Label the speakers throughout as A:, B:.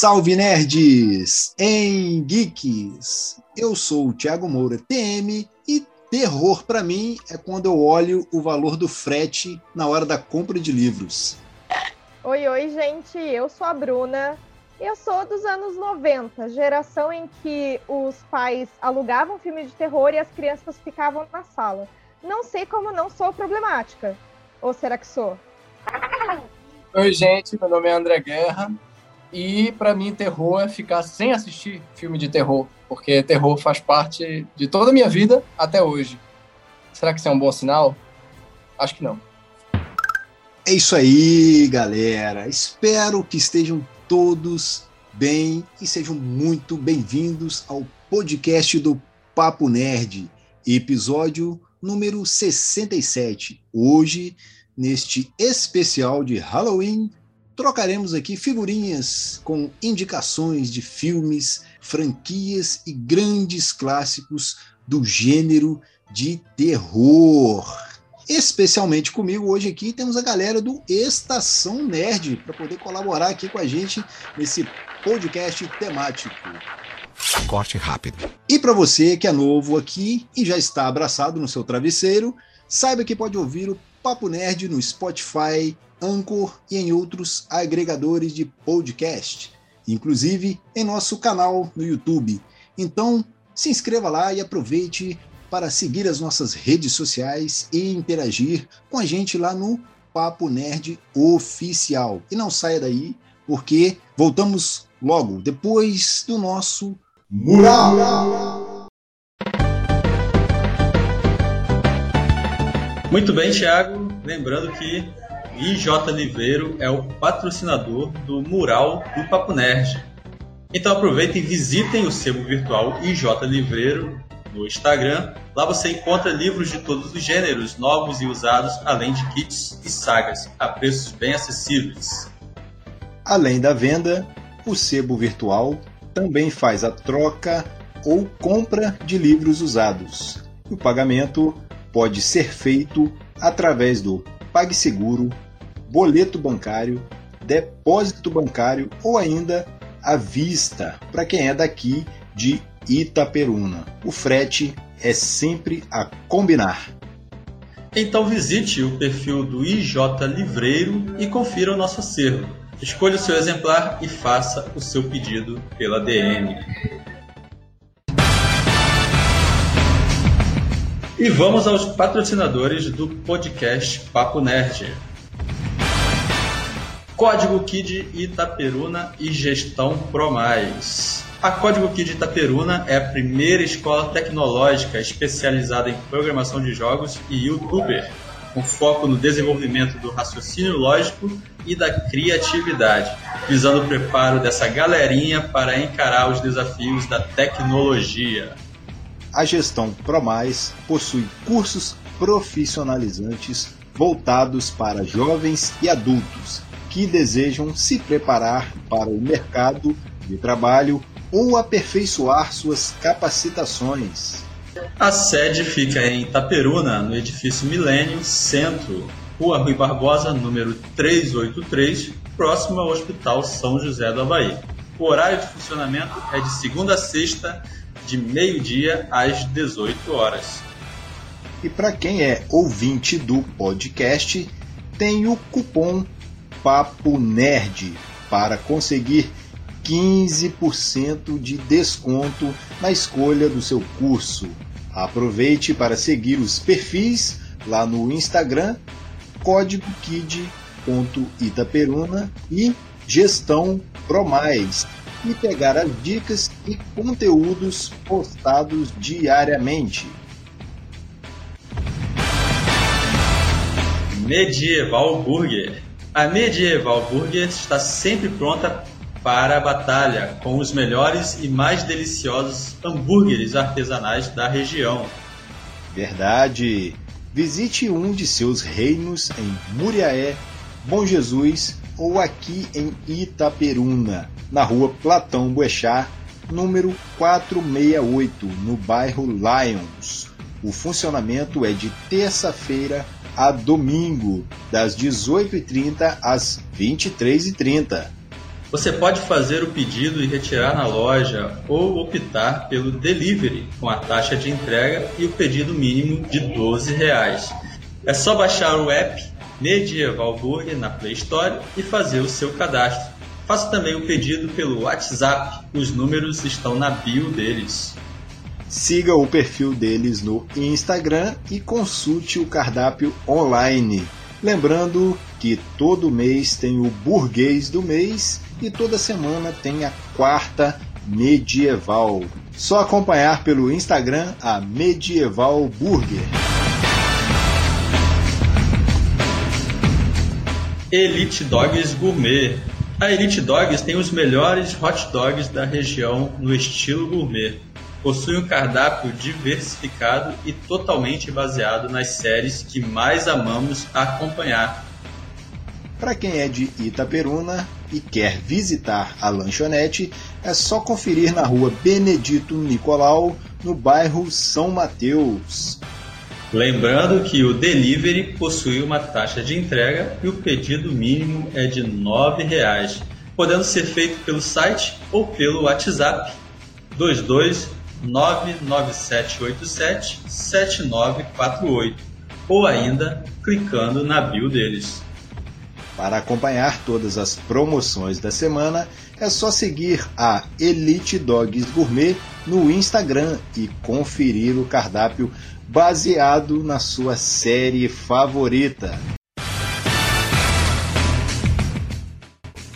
A: Salve nerds em geeks! Eu sou o Thiago Moura, TM, e terror para mim é quando eu olho o valor do frete na hora da compra de livros.
B: Oi, oi, gente, eu sou a Bruna. Eu sou dos anos 90, geração em que os pais alugavam filme de terror e as crianças ficavam na sala. Não sei como não sou problemática. Ou será que sou?
C: Oi, gente, meu nome é André Guerra. E para mim, terror é ficar sem assistir filme de terror, porque terror faz parte de toda a minha vida até hoje. Será que isso é um bom sinal? Acho que não.
A: É isso aí, galera. Espero que estejam todos bem e sejam muito bem-vindos ao podcast do Papo Nerd, episódio número 67. Hoje, neste especial de Halloween trocaremos aqui figurinhas com indicações de filmes, franquias e grandes clássicos do gênero de terror. Especialmente comigo hoje aqui temos a galera do Estação Nerd para poder colaborar aqui com a gente nesse podcast temático.
D: Corte rápido.
A: E para você que é novo aqui e já está abraçado no seu travesseiro, saiba que pode ouvir o Papo Nerd no Spotify, Anchor e em outros agregadores de podcast, inclusive em nosso canal no YouTube. Então, se inscreva lá e aproveite para seguir as nossas redes sociais e interagir com a gente lá no Papo Nerd Oficial. E não saia daí, porque voltamos logo depois do nosso Mural.
E: Muito bem, Thiago. Lembrando que IJ Liveiro é o patrocinador do mural do Papo Nerd. Então aproveitem e visitem o sebo virtual IJ Liveiro no Instagram. Lá você encontra livros de todos os gêneros, novos e usados, além de kits e sagas, a preços bem acessíveis.
A: Além da venda, o sebo virtual também faz a troca ou compra de livros usados. O pagamento pode ser feito através do PagSeguro boleto bancário, depósito bancário ou ainda à vista para quem é daqui de Itaperuna. O frete é sempre a combinar.
E: Então visite o perfil do IJ Livreiro e confira o nosso acervo. Escolha o seu exemplar e faça o seu pedido pela DM. E vamos aos patrocinadores do podcast Papo Nerd. Código Kid Itaperuna e Gestão Promais. A Código Kid Itaperuna é a primeira escola tecnológica especializada em programação de jogos e youtuber, com foco no desenvolvimento do raciocínio lógico e da criatividade, visando o preparo dessa galerinha para encarar os desafios da tecnologia.
A: A gestão Promais possui cursos profissionalizantes voltados para jovens e adultos que desejam se preparar para o mercado de trabalho ou aperfeiçoar suas capacitações.
E: A sede fica em Itaperuna, no edifício Milênio Centro, Rua Rui Barbosa, número 383, próximo ao Hospital São José do Havaí. O horário de funcionamento é de segunda a sexta, de meio-dia às 18 horas.
A: E para quem é ouvinte do podcast, tem o cupom Papo Nerd para conseguir 15% de desconto na escolha do seu curso. Aproveite para seguir os perfis lá no Instagram, código kid.itaperuna e gestão Promais e pegar as dicas e conteúdos postados diariamente.
E: Medieval Burger A Medieval Burger está sempre pronta para a batalha com os melhores e mais deliciosos hambúrgueres artesanais da região.
A: Verdade! Visite um de seus reinos em Muriaé, Bom Jesus ou aqui em Itaperuna, na rua Platão Boechat, número 468, no bairro Lions. O funcionamento é de terça-feira a domingo, das 18h30 às 23h30.
E: Você pode fazer o pedido e retirar na loja ou optar pelo delivery com a taxa de entrega e o pedido mínimo de 12 reais. É só baixar o app Medieval Burger na Play Store e fazer o seu cadastro. Faça também o pedido pelo WhatsApp, os números estão na bio deles.
A: Siga o perfil deles no Instagram e consulte o cardápio online. Lembrando que todo mês tem o burguês do mês e toda semana tem a quarta medieval. Só acompanhar pelo Instagram a Medieval Burger.
E: Elite Dogs Gourmet. A Elite Dogs tem os melhores hot dogs da região no estilo gourmet possui um cardápio diversificado e totalmente baseado nas séries que mais amamos acompanhar.
A: Para quem é de Itaperuna e quer visitar a lanchonete, é só conferir na rua Benedito Nicolau, no bairro São Mateus.
E: Lembrando que o delivery possui uma taxa de entrega e o pedido mínimo é de R$ 9,00, podendo ser feito pelo site ou pelo WhatsApp 22 99787 7948 ou ainda clicando na bio deles.
A: Para acompanhar todas as promoções da semana, é só seguir a Elite Dogs Gourmet no Instagram e conferir o cardápio baseado na sua série favorita.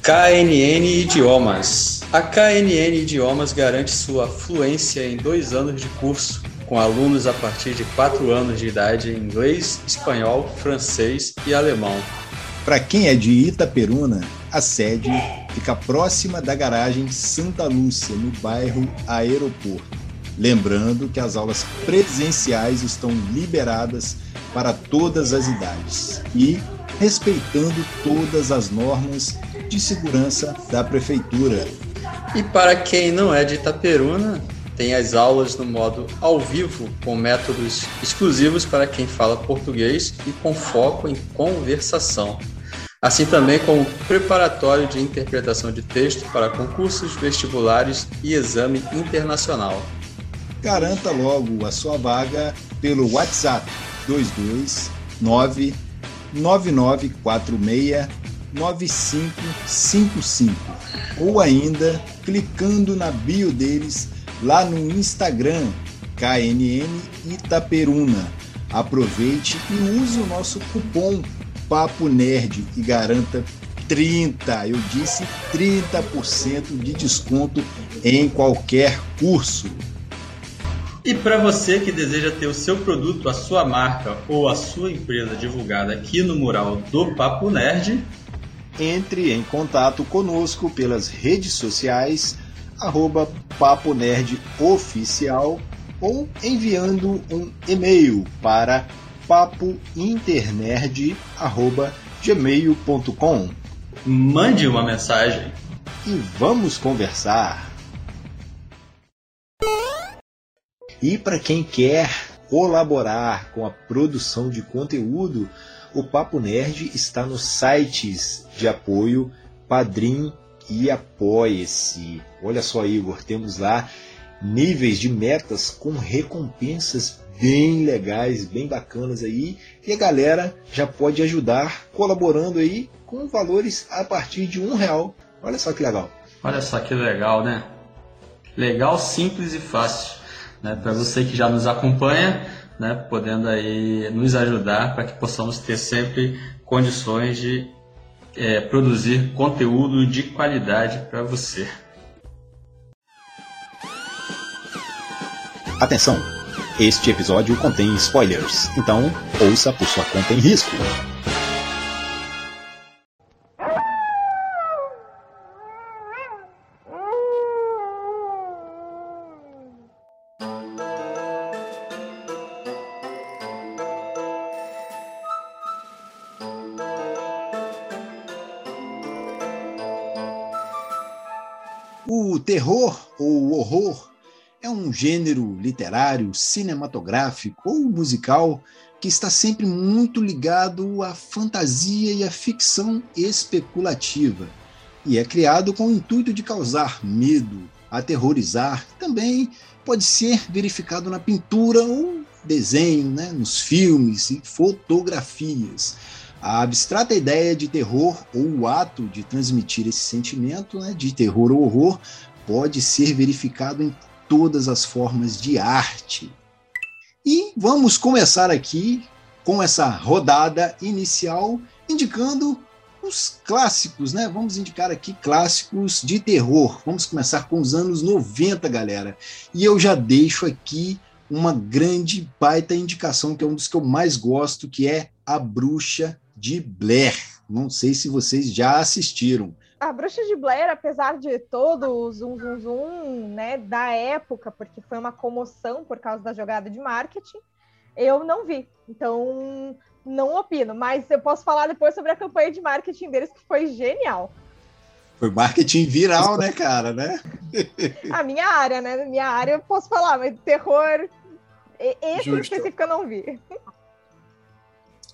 E: KNN Idiomas a KNN Idiomas garante sua fluência em dois anos de curso, com alunos a partir de 4 anos de idade em inglês, espanhol, francês e alemão.
A: Para quem é de Itaperuna, a sede fica próxima da garagem Santa Lúcia, no bairro Aeroporto. Lembrando que as aulas presenciais estão liberadas para todas as idades e respeitando todas as normas de segurança da prefeitura.
E: E para quem não é de Itaperuna, tem as aulas no modo ao vivo, com métodos exclusivos para quem fala português e com foco em conversação. Assim também com preparatório de interpretação de texto para concursos vestibulares e exame internacional.
A: Garanta logo a sua vaga pelo WhatsApp 229 9946 9555 ou ainda clicando na bio deles lá no Instagram KNN Itaperuna. Aproveite e use o nosso cupom Papo Nerd e garanta 30, eu disse 30% de desconto em qualquer curso.
E: E para você que deseja ter o seu produto, a sua marca ou a sua empresa divulgada aqui no mural do Papo Nerd,
A: entre em contato conosco pelas redes sociais, arroba Papo Nerd Oficial ou enviando um e-mail para papointernerd.gmail.com
E: Mande uma mensagem
A: e vamos conversar. E para quem quer colaborar com a produção de conteúdo, o Papo Nerd está nos sites de apoio Padrim e Apoie-se. Olha só, Igor, temos lá níveis de metas com recompensas bem legais, bem bacanas aí, e a galera já pode ajudar colaborando aí com valores a partir de um real. Olha só que legal.
E: Olha só que legal, né? Legal, simples e fácil. Né? Para você que já nos acompanha, né, podendo aí nos ajudar para que possamos ter sempre condições de é, produzir conteúdo de qualidade para você.
A: Atenção! Este episódio contém spoilers, então ouça por sua conta em risco. O terror ou horror é um gênero literário, cinematográfico ou musical que está sempre muito ligado à fantasia e à ficção especulativa e é criado com o intuito de causar medo, aterrorizar. Também pode ser verificado na pintura ou desenho, né, nos filmes e fotografias. A abstrata ideia de terror ou o ato de transmitir esse sentimento né, de terror ou horror pode ser verificado em todas as formas de arte. E vamos começar aqui com essa rodada inicial indicando os clássicos, né? Vamos indicar aqui clássicos de terror. Vamos começar com os anos 90, galera. E eu já deixo aqui uma grande baita indicação, que é um dos que eu mais gosto, que é A Bruxa de Blair. Não sei se vocês já assistiram.
B: A Bruxa de Blair, apesar de todo o zum, zum, zum, né, da época, porque foi uma comoção por causa da jogada de marketing, eu não vi. Então, não opino. Mas eu posso falar depois sobre a campanha de marketing deles, que foi genial.
A: Foi marketing viral, né, cara, né?
B: a minha área, né? Minha área eu posso falar, mas terror, esse Justo. específico eu não vi.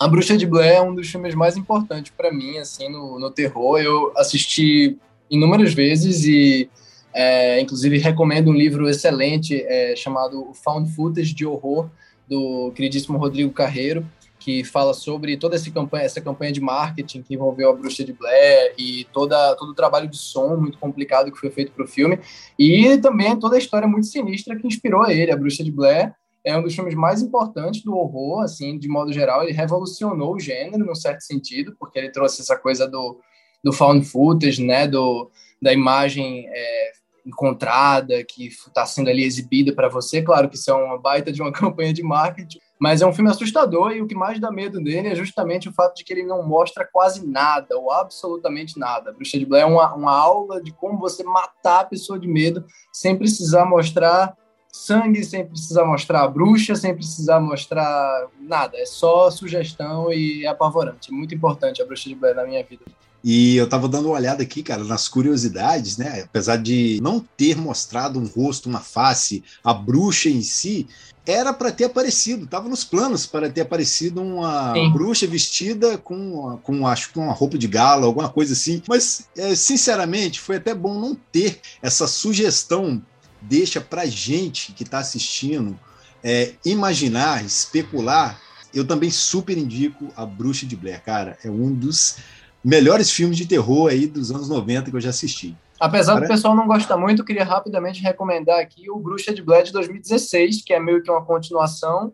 C: A Bruxa de Blair é um dos filmes mais importantes para mim, assim, no, no terror. Eu assisti inúmeras vezes e, é, inclusive, recomendo um livro excelente é, chamado Found Footage de Horror, do queridíssimo Rodrigo Carreiro, que fala sobre toda essa campanha, essa campanha de marketing que envolveu a Bruxa de Blair e toda, todo o trabalho de som muito complicado que foi feito para o filme. E também toda a história muito sinistra que inspirou ele, a Bruxa de Blair é um dos filmes mais importantes do horror, assim, de modo geral. Ele revolucionou o gênero, num certo sentido, porque ele trouxe essa coisa do, do found footage, né, do, da imagem é, encontrada, que está sendo ali exibida para você. Claro que isso é uma baita de uma campanha de marketing, mas é um filme assustador e o que mais dá medo dele é justamente o fato de que ele não mostra quase nada, ou absolutamente nada. Bruxa de Blair é uma, uma aula de como você matar a pessoa de medo sem precisar mostrar sangue, sem precisar mostrar a bruxa, sem precisar mostrar nada. É só sugestão e é apavorante. Muito importante a bruxa de Blair na minha vida.
A: E eu tava dando uma olhada aqui, cara, nas curiosidades, né? Apesar de não ter mostrado um rosto, uma face, a bruxa em si, era para ter aparecido, tava nos planos para ter aparecido uma Sim. bruxa vestida com, com, acho que uma roupa de gala, alguma coisa assim. Mas, é, sinceramente, foi até bom não ter essa sugestão deixa para gente que está assistindo é, imaginar, especular. Eu também super indico A Bruxa de Blair, cara. É um dos melhores filmes de terror aí dos anos 90 que eu já assisti.
C: Apesar cara... do pessoal não gostar muito, eu queria rapidamente recomendar aqui o Bruxa de Blair de 2016, que é meio que uma continuação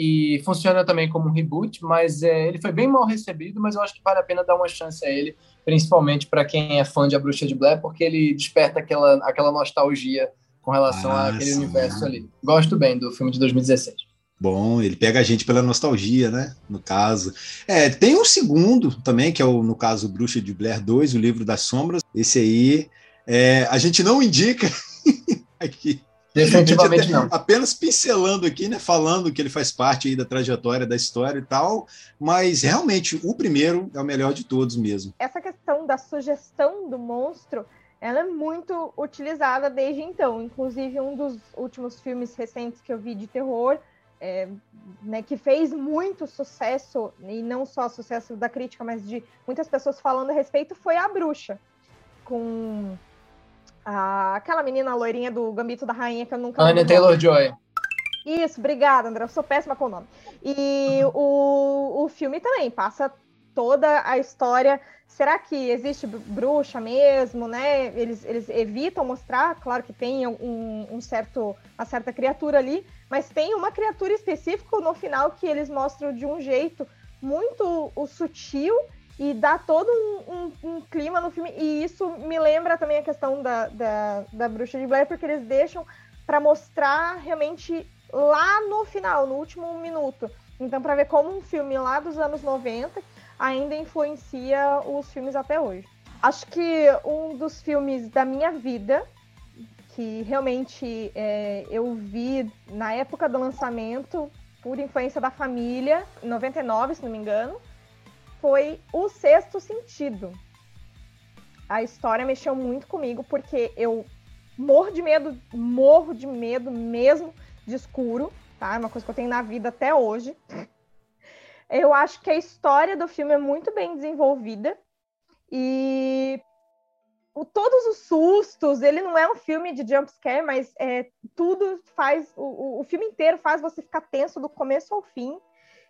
C: e funciona também como um reboot, mas é, ele foi bem mal recebido, mas eu acho que vale a pena dar uma chance a ele, principalmente para quem é fã de A Bruxa de Blair, porque ele desperta aquela, aquela nostalgia com relação ah, àquele sim. universo ali. Gosto bem do filme de 2016.
A: Bom, ele pega a gente pela nostalgia, né? No caso. É, tem um segundo também, que é o, no caso, Bruxa de Blair 2, o livro das sombras. Esse aí é, a gente não indica aqui.
C: Definitivamente não.
A: Apenas pincelando aqui, né? Falando que ele faz parte aí da trajetória da história e tal. Mas realmente o primeiro é o melhor de todos mesmo.
B: Essa questão da sugestão do monstro ela é muito utilizada desde então. Inclusive, um dos últimos filmes recentes que eu vi de terror, é, né, que fez muito sucesso, e não só sucesso da crítica, mas de muitas pessoas falando a respeito, foi A Bruxa, com a, aquela menina loirinha do Gambito da Rainha, que eu nunca...
C: Anya Taylor-Joy.
B: Isso, obrigada, André. Eu sou péssima com o nome. E o, o filme também passa toda a história será que existe bruxa mesmo, né? Eles, eles evitam mostrar, claro que tem um, um, certo, uma certa criatura ali, mas tem uma criatura específica no final que eles mostram de um jeito muito sutil e dá todo um, um, um, clima no filme. E isso me lembra também a questão da, da, da bruxa de Blair, porque eles deixam para mostrar realmente lá no final, no último minuto. Então, para ver como um filme lá dos anos 90, ainda influencia os filmes até hoje. Acho que um dos filmes da minha vida, que realmente é, eu vi na época do lançamento, por influência da família, em 99, se não me engano, foi O Sexto Sentido. A história mexeu muito comigo, porque eu morro de medo, morro de medo mesmo de escuro, tá? É uma coisa que eu tenho na vida até hoje. Eu acho que a história do filme é muito bem desenvolvida e o, todos os sustos, ele não é um filme de jump scare, mas é, tudo faz, o, o filme inteiro faz você ficar tenso do começo ao fim.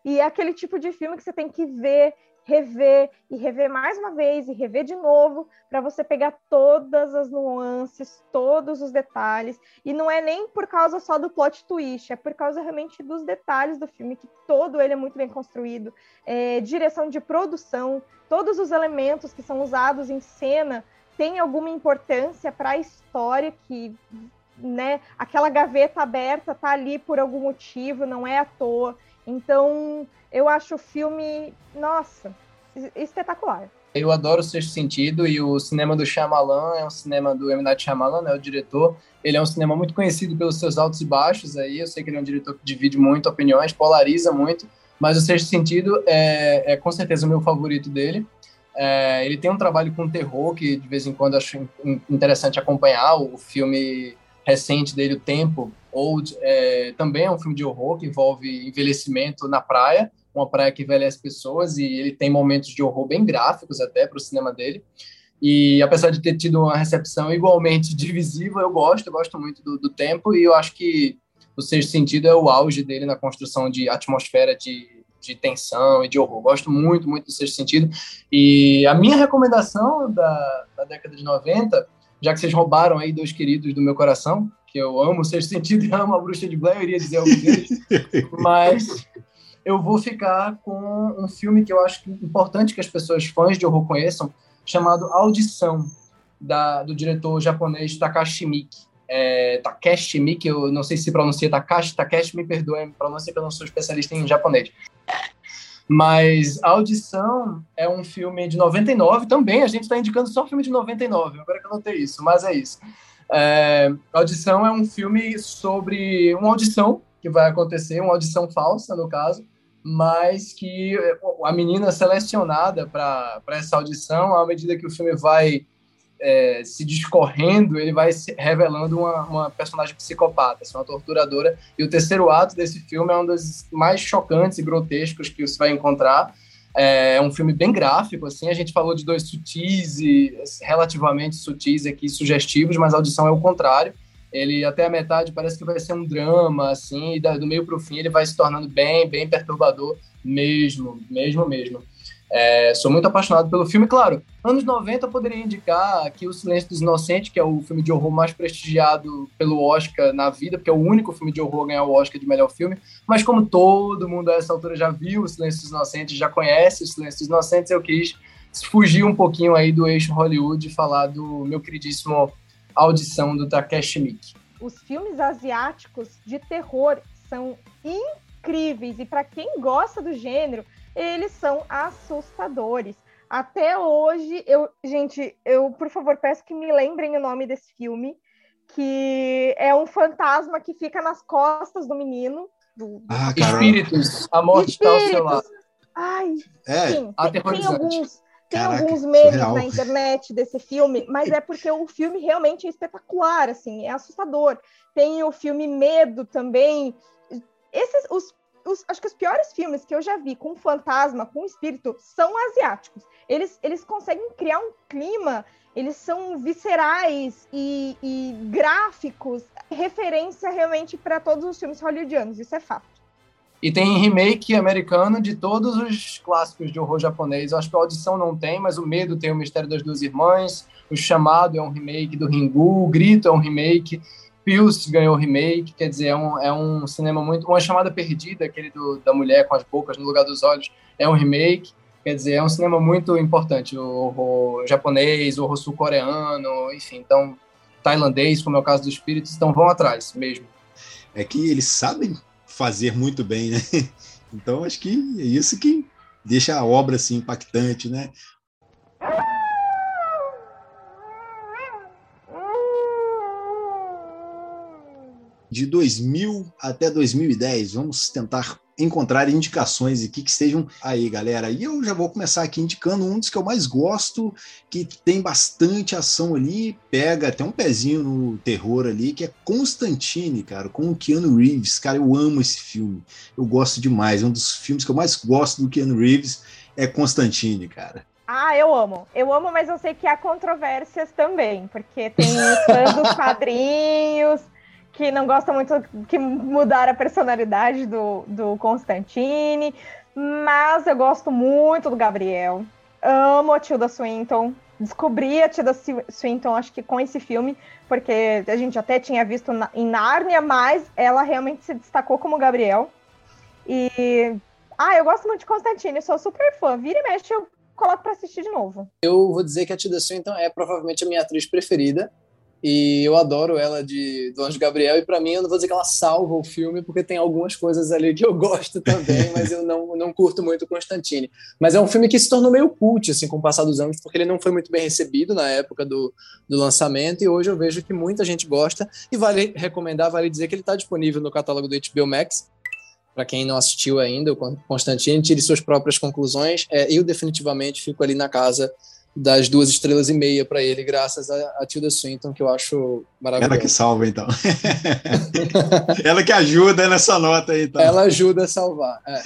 B: E é aquele tipo de filme que você tem que ver, rever e rever mais uma vez e rever de novo para você pegar todas as nuances, todos os detalhes. E não é nem por causa só do plot twist, é por causa realmente dos detalhes do filme, que todo ele é muito bem construído. É, direção de produção, todos os elementos que são usados em cena têm alguma importância para a história que né, aquela gaveta aberta tá ali por algum motivo, não é à toa. Então, eu acho o filme, nossa, espetacular.
C: Eu adoro o Sexto Sentido e o cinema do Shyamalan é um cinema do M. Night Shyamalan, né, o diretor. Ele é um cinema muito conhecido pelos seus altos e baixos aí. Eu sei que ele é um diretor que divide muito opiniões, polariza muito, mas o Sexto Sentido é, é com certeza o meu favorito dele. É, ele tem um trabalho com terror que de vez em quando acho interessante acompanhar. O filme recente dele, O Tempo, Old, é, também é um filme de horror que envolve envelhecimento na praia, uma praia que envelhece pessoas, e ele tem momentos de horror bem gráficos até para o cinema dele. E apesar de ter tido uma recepção igualmente divisiva, eu gosto, eu gosto muito do, do tempo, e eu acho que o Sexto Sentido é o auge dele na construção de atmosfera de, de tensão e de horror. Gosto muito, muito do Sexto Sentido. E a minha recomendação da, da década de 90 já que vocês roubaram aí dois queridos do meu coração, que eu amo o Sexto Sentido e amo a Bruxa de Blair, eu iria dizer algum deles, mas eu vou ficar com um filme que eu acho importante que as pessoas fãs de horror conheçam, chamado Audição, da, do diretor japonês Takashi Miike. É, Takeshi Miike, eu não sei se pronuncia Takashi, Takeshi, me perdoe a pronúncia que eu não sou especialista em japonês. Mas Audição é um filme de 99 também. A gente está indicando só filme de 99, agora que eu notei isso, mas é isso. É, Audição é um filme sobre uma audição que vai acontecer, uma audição falsa, no caso, mas que a menina selecionada para essa audição, à medida que o filme vai é, se discorrendo, ele vai revelando uma, uma personagem psicopata, assim, uma torturadora. E o terceiro ato desse filme é um dos mais chocantes e grotescos que você vai encontrar. É um filme bem gráfico, assim. A gente falou de dois sutis e relativamente sutis aqui, sugestivos, mas a audição é o contrário. Ele até a metade parece que vai ser um drama, assim, e do meio para o fim ele vai se tornando bem, bem perturbador mesmo, mesmo, mesmo. É, sou muito apaixonado pelo filme, claro. Anos 90 eu poderia indicar aqui O Silêncio dos Inocentes, que é o filme de horror mais prestigiado pelo Oscar na vida, porque é o único filme de horror a ganhar o Oscar de melhor filme. Mas como todo mundo a essa altura já viu O Silêncio dos Inocentes, já conhece O Silêncio dos Inocentes, eu quis fugir um pouquinho aí do eixo Hollywood e falar do meu queridíssimo Audição do Takeshi Miike.
B: Os filmes asiáticos de terror são incríveis e para quem gosta do gênero, eles são assustadores. Até hoje, eu, gente, eu, por favor, peço que me lembrem o nome desse filme, que é um fantasma que fica nas costas do menino. Do,
C: ah, Espíritos, a morte está ao seu lado.
B: Ai, é, sim,
C: tem,
B: tem alguns, tem Caraca, alguns memes surreal. na internet desse filme, mas é porque o filme realmente é espetacular, assim, é assustador. Tem o filme Medo também. Esses, os os, acho que os piores filmes que eu já vi com fantasma, com espírito, são asiáticos. Eles, eles conseguem criar um clima, eles são viscerais e, e gráficos, referência realmente para todos os filmes hollywoodianos, isso é fato.
C: E tem remake americano de todos os clássicos de horror japonês. Eu acho que a Audição não tem, mas o Medo tem o Mistério das Duas Irmãs, o Chamado é um remake do Ringu, o Grito é um remake. Pills ganhou remake, quer dizer, é um, é um cinema muito. Uma chamada perdida, aquele do, da mulher com as bocas no lugar dos olhos, é um remake. Quer dizer, é um cinema muito importante. O horror japonês, o horror sul-coreano, enfim. Então, tailandês, como é o caso dos espíritos, então vão atrás mesmo.
A: É que eles sabem fazer muito bem, né? Então, acho que é isso que deixa a obra assim impactante, né? De 2000 até 2010, vamos tentar encontrar indicações aqui que estejam aí, galera. E eu já vou começar aqui indicando um dos que eu mais gosto, que tem bastante ação ali, pega até um pezinho no terror ali, que é Constantine, cara, com o Keanu Reeves. Cara, eu amo esse filme. Eu gosto demais. É um dos filmes que eu mais gosto do Keanu Reeves é Constantine, cara.
B: Ah, eu amo. Eu amo, mas eu sei que há controvérsias também, porque tem os fãs dos quadrinhos que não gostam muito, que mudaram a personalidade do, do Constantine, mas eu gosto muito do Gabriel. Amo a Tilda Swinton. Descobri a Tilda Swinton, acho que com esse filme, porque a gente até tinha visto na, em Nárnia, mas ela realmente se destacou como Gabriel. E. Ah, eu gosto muito de Constantine, sou super fã. Vira e mexe, eu coloco para assistir de novo.
C: Eu vou dizer que a Tilda Swinton é provavelmente a minha atriz preferida. E eu adoro ela de do Anjo Gabriel, e para mim eu não vou dizer que ela salva o filme, porque tem algumas coisas ali que eu gosto também, mas eu não, não curto muito Constantine. Mas é um filme que se tornou meio cult assim, com o passar dos anos, porque ele não foi muito bem recebido na época do, do lançamento, e hoje eu vejo que muita gente gosta, e vale recomendar, vale dizer que ele está disponível no catálogo do HBO Max, para quem não assistiu ainda, o Constantine, tire suas próprias conclusões. É, eu definitivamente fico ali na casa das duas estrelas e meia para ele, graças a, a, Tilda Swinton, que eu acho maravilhosa.
A: Ela que salva, então. Ela que ajuda nessa nota aí, então.
C: Ela ajuda a salvar. É.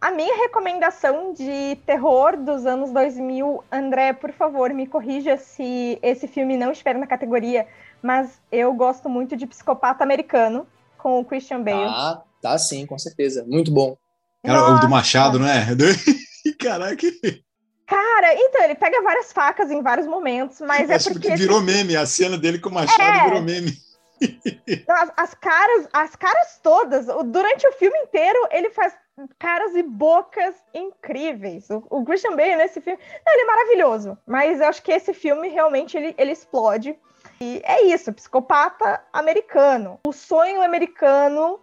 B: A minha recomendação de terror dos anos 2000, André, por favor, me corrija se esse filme não estiver na categoria, mas eu gosto muito de Psicopata Americano, com o Christian Bale.
C: Ah, Tá sim, com certeza. Muito bom.
A: Cara, o do Machado, não é? Caraca.
B: Cara, então, ele pega várias facas em vários momentos, mas é porque...
A: Virou meme, a cena dele com o Machado é... virou meme.
B: As, as, caras, as caras todas, durante o filme inteiro, ele faz caras e bocas incríveis. O, o Christian Bale nesse filme, não, ele é maravilhoso, mas eu acho que esse filme realmente ele, ele explode. E é isso, psicopata americano. O sonho americano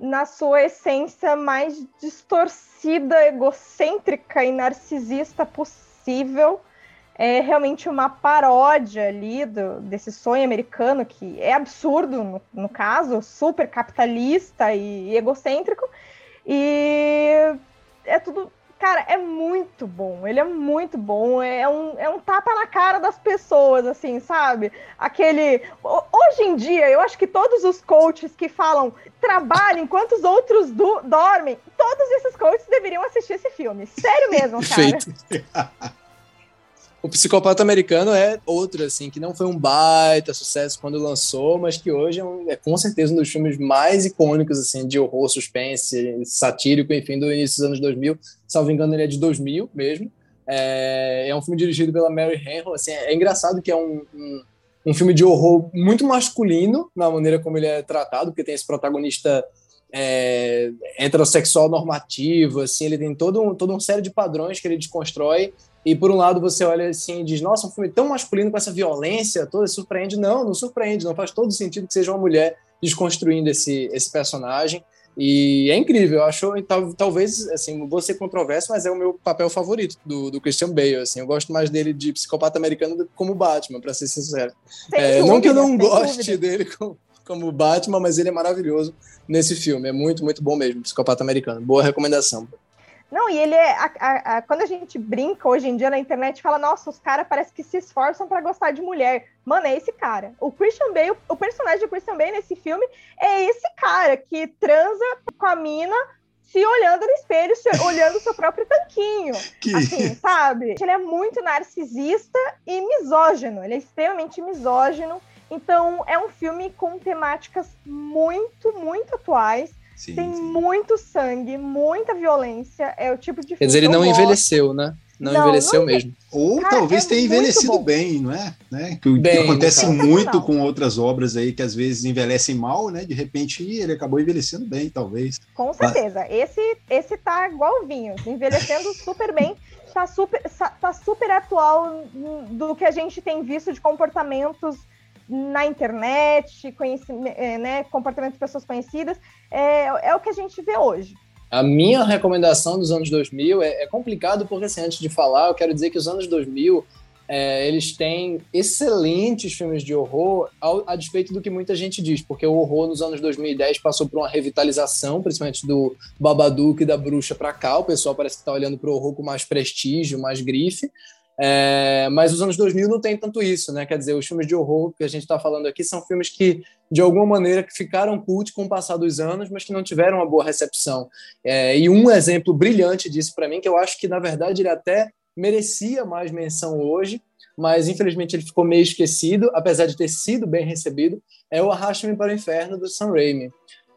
B: na sua essência mais distorcida, egocêntrica e narcisista possível. É realmente uma paródia ali do, desse sonho americano, que é absurdo, no, no caso, super capitalista e egocêntrico. E é tudo Cara, é muito bom. Ele é muito bom. É um, é um tapa na cara das pessoas, assim, sabe? Aquele. Hoje em dia, eu acho que todos os coaches que falam trabalho enquanto os outros do... dormem, todos esses coaches deveriam assistir esse filme. Sério mesmo, cara. Perfeito.
C: O Psicopata Americano é outro, assim, que não foi um baita sucesso quando lançou, mas que hoje é, um, é, com certeza um dos filmes mais icônicos, assim, de horror, suspense, satírico, enfim, do início dos anos 2000. Salvo engano, ele é de 2000 mesmo. É, é um filme dirigido pela Mary Harron, assim, é engraçado que é um, um, um filme de horror muito masculino, na maneira como ele é tratado, porque tem esse protagonista é, heterossexual normativo, assim, ele tem todo um, toda uma série de padrões que ele desconstrói e por um lado você olha assim e diz, nossa, um filme tão masculino com essa violência toda, surpreende. Não, não surpreende, não faz todo sentido que seja uma mulher desconstruindo esse, esse personagem. E é incrível, eu acho, tal, talvez, assim, vou ser controverso, mas é o meu papel favorito do, do Christian Bale, assim, eu gosto mais dele de psicopata americano do que como Batman, para ser sincero. É, dúvida, não que eu não goste dúvida. dele como, como Batman, mas ele é maravilhoso nesse filme, é muito, muito bom mesmo, psicopata americano. Boa recomendação.
B: Não, e ele é. A, a, a, quando a gente brinca hoje em dia na internet, fala, nossa, os caras parece que se esforçam para gostar de mulher. Mano, é esse cara. O Christian Bale, o personagem de Christian Bale nesse filme é esse cara que transa com a mina se olhando no espelho, se olhando o seu próprio tanquinho. Que... Assim, sabe? Ele é muito narcisista e misógino. Ele é extremamente misógino. Então, é um filme com temáticas muito, muito atuais Sim, tem sim. muito sangue, muita violência. É o tipo de.
C: Quer dizer, ele não gosto. envelheceu, né? Não, não envelheceu não... mesmo.
A: Ou Cara, talvez é tenha envelhecido bem, não é? Né? Que, bem, acontece muito com outras obras aí que às vezes envelhecem mal, né? De repente ele acabou envelhecendo bem, talvez.
B: Com certeza. Esse, esse tá igual vinho, envelhecendo super bem. Tá super, tá super atual do que a gente tem visto de comportamentos na internet, é, né, comportamento de pessoas conhecidas, é, é o que a gente vê hoje.
C: A minha recomendação dos anos 2000 é, é complicado porque, assim, antes de falar, eu quero dizer que os anos 2000 é, eles têm excelentes filmes de horror, ao, a despeito do que muita gente diz, porque o horror nos anos 2010 passou por uma revitalização, principalmente do Babadook e da Bruxa para cá. O pessoal parece que está olhando para o horror com mais prestígio, mais grife. É, mas os anos 2000 não tem tanto isso, né? Quer dizer, os filmes de horror que a gente está falando aqui são filmes que, de alguma maneira, ficaram cult com o passar dos anos, mas que não tiveram uma boa recepção. É, e um exemplo brilhante disso para mim, que eu acho que, na verdade, ele até merecia mais menção hoje, mas infelizmente ele ficou meio esquecido, apesar de ter sido bem recebido, é o Arraste-me para o Inferno, do Sam Raimi.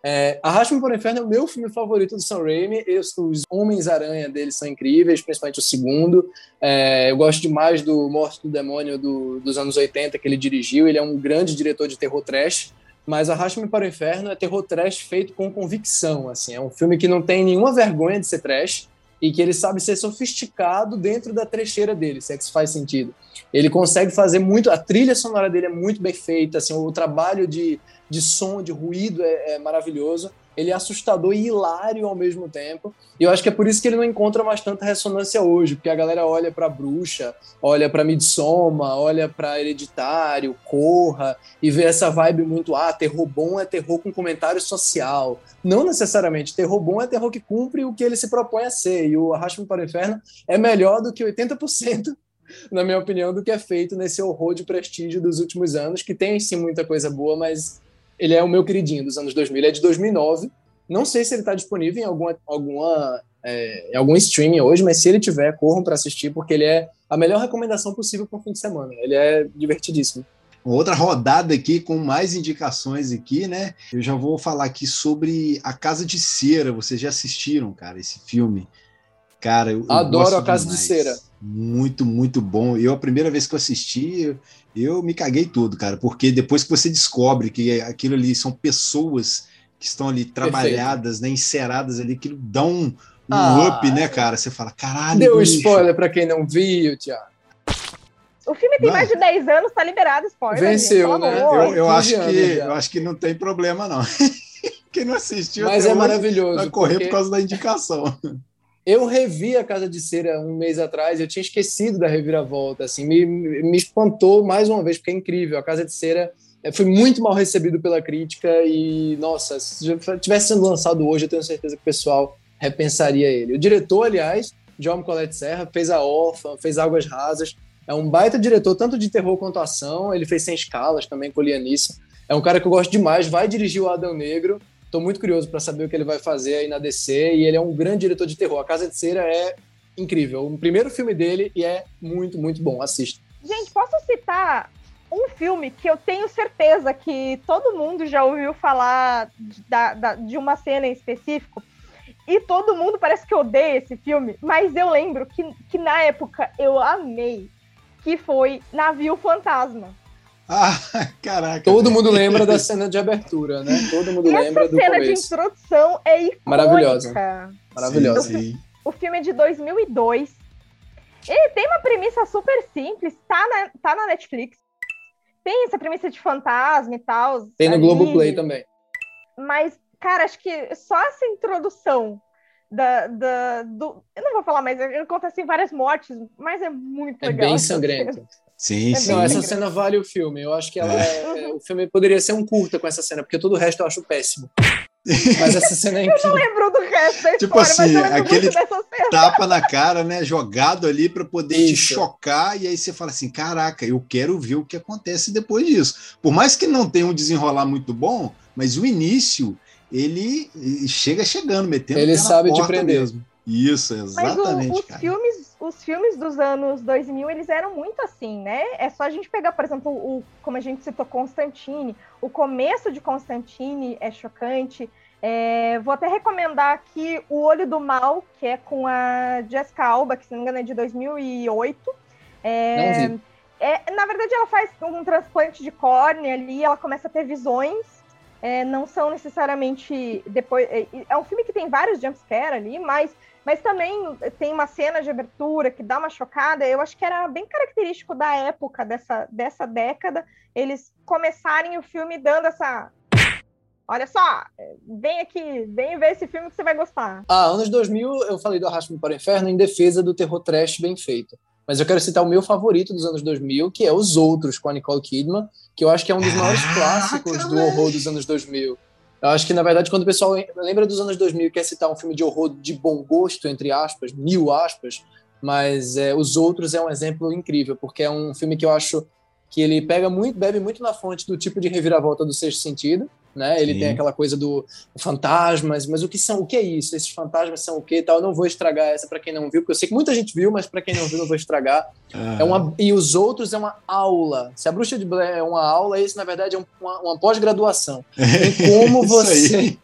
C: É, Arraste-me para o Inferno é o meu filme favorito do Sam Raimi. os Homens-Aranha dele são incríveis, principalmente o segundo. É, eu gosto demais do Morte do Demônio do, dos anos 80 que ele dirigiu. Ele é um grande diretor de terror trash. Mas Arraste-me para o Inferno é terror trash feito com convicção. Assim, é um filme que não tem nenhuma vergonha de ser trash e que ele sabe ser sofisticado dentro da trecheira dele, se é que isso faz sentido. Ele consegue fazer muito, a trilha sonora dele é muito bem feita, assim, o trabalho de, de som, de ruído é, é maravilhoso ele é assustador e hilário ao mesmo tempo. E eu acho que é por isso que ele não encontra mais tanta ressonância hoje, porque a galera olha para Bruxa, olha para Midsommar, olha para Hereditário, Corra e vê essa vibe muito ah, terror bom é terror com comentário social. Não necessariamente, terror bom é terror que cumpre o que ele se propõe a ser. E o Arrasto para o Inferno é melhor do que 80% na minha opinião, do que é feito nesse horror de prestígio dos últimos anos, que tem sim muita coisa boa, mas ele é o meu queridinho dos anos 2000. Ele é de 2009. Não sei se ele está disponível em alguma, alguma é, em algum streaming hoje, mas se ele tiver, corram para assistir, porque ele é a melhor recomendação possível para o fim de semana. Ele é divertidíssimo.
A: Outra rodada aqui com mais indicações aqui, né? Eu já vou falar aqui sobre A Casa de Cera. Vocês já assistiram, cara, esse filme? Cara, eu,
C: adoro eu A Casa demais. de Cera.
A: Muito, muito bom. Eu, a primeira vez que eu assisti, eu me caguei todo, cara, porque depois que você descobre que aquilo ali são pessoas que estão ali trabalhadas, né, enceradas ali, que dá um, um ah, up, né, cara? Você fala, caralho.
C: Deu bicho. spoiler para quem não viu, Tiago.
B: O filme tem mais de 10 anos, tá liberado spoiler.
C: Venceu, né?
A: Eu, eu acho que, eu acho que não tem problema, não. quem não assistiu,
C: mas é maravilhoso.
A: Vai correr porque... por causa da indicação.
C: Eu revi a Casa de Cera um mês atrás, eu tinha esquecido da reviravolta, assim, me, me espantou mais uma vez, porque é incrível. A Casa de Cera eh, foi muito mal recebido pela crítica e, nossa, se tivesse sendo lançado hoje, eu tenho certeza que o pessoal repensaria ele. O diretor, aliás, John Colette Serra, fez A Órfã, fez Águas Rasas, é um baita diretor, tanto de terror quanto ação, ele fez Sem Escalas também com Lianice. É um cara que eu gosto demais, vai dirigir o Adão Negro, Estou muito curioso para saber o que ele vai fazer aí na DC. E ele é um grande diretor de terror. A Casa de Cera é incrível. O primeiro filme dele e é muito, muito bom. Assista.
B: Gente, posso citar um filme que eu tenho certeza que todo mundo já ouviu falar da, da, de uma cena em específico. E todo mundo parece que odeia esse filme, mas eu lembro que, que na época eu amei, que foi Navio Fantasma.
A: Ah, caraca.
C: Todo mundo lembra da cena de abertura, né? Todo mundo
B: e
C: lembra do
B: começo. Essa cena de introdução é icônica.
C: Maravilhosa. Maravilhosa.
B: Sim, O, o filme é de 2002. Ele tem uma premissa super simples, tá na, tá na Netflix. Tem essa premissa de fantasma e tal.
C: Tem no Globoplay também.
B: Mas, cara, acho que só essa introdução da, da, do. Eu não vou falar, mas acontecem várias mortes, mas é muito
C: é
B: legal.
C: É bem sangrento.
A: Sim, é sim.
C: Não, essa cena vale o filme. Eu acho que ela é. é, o filme poderia ser um curta com essa cena, porque todo o resto eu acho péssimo. Mas essa cena é incrível.
B: Eu não lembro do resto da
A: Tipo
B: história,
A: assim, aquele tapa na cara, né? Jogado ali para poder Isso. te chocar, e aí você fala assim: caraca, eu quero ver o que acontece depois disso. Por mais que não tenha um desenrolar muito bom, mas o início, ele chega chegando, metendo
C: Ele sabe te prender. Mesmo.
A: Isso, exatamente.
B: Mas o, os,
A: cara.
B: filmes, os filmes dos anos 2000, eles eram muito assim, né? É só a gente pegar, por exemplo, o, como a gente citou, Constantine. O começo de Constantine é chocante. É, vou até recomendar aqui O Olho do Mal, que é com a Jessica Alba, que se não me engano é de 2008. É, não vi. É, na verdade, ela faz um transplante de córnea ali, ela começa a ter visões. É, não são necessariamente depois. É, é um filme que tem vários jumpscare ali, mas mas também tem uma cena de abertura que dá uma chocada. Eu acho que era bem característico da época, dessa, dessa década, eles começarem o filme dando essa. Olha só, vem aqui, vem ver esse filme que você vai gostar.
C: Ah, anos 2000 eu falei do Arrasto-me para o Inferno em defesa do terror trash bem feito. mas eu quero citar o meu favorito dos anos 2000, que é Os Outros, com a Nicole Kidman, que eu acho que é um dos maiores ah, clássicos do horror dos anos 2000. Eu acho que, na verdade, quando o pessoal lembra dos anos 2000 e quer citar um filme de horror de bom gosto, entre aspas, mil aspas, mas é, Os Outros é um exemplo incrível, porque é um filme que eu acho que ele pega muito, bebe muito na fonte do tipo de reviravolta do sexto sentido, né? Ele Sim. tem aquela coisa do fantasmas, mas o que são? O que é isso? Esses fantasmas são o que tal? Eu não vou estragar essa para quem não viu, porque eu sei que muita gente viu, mas para quem não viu, não vou estragar. Ah. É uma e os outros é uma aula. Se a Bruxa de Blair é uma aula, esse na verdade é uma, uma pós-graduação. como você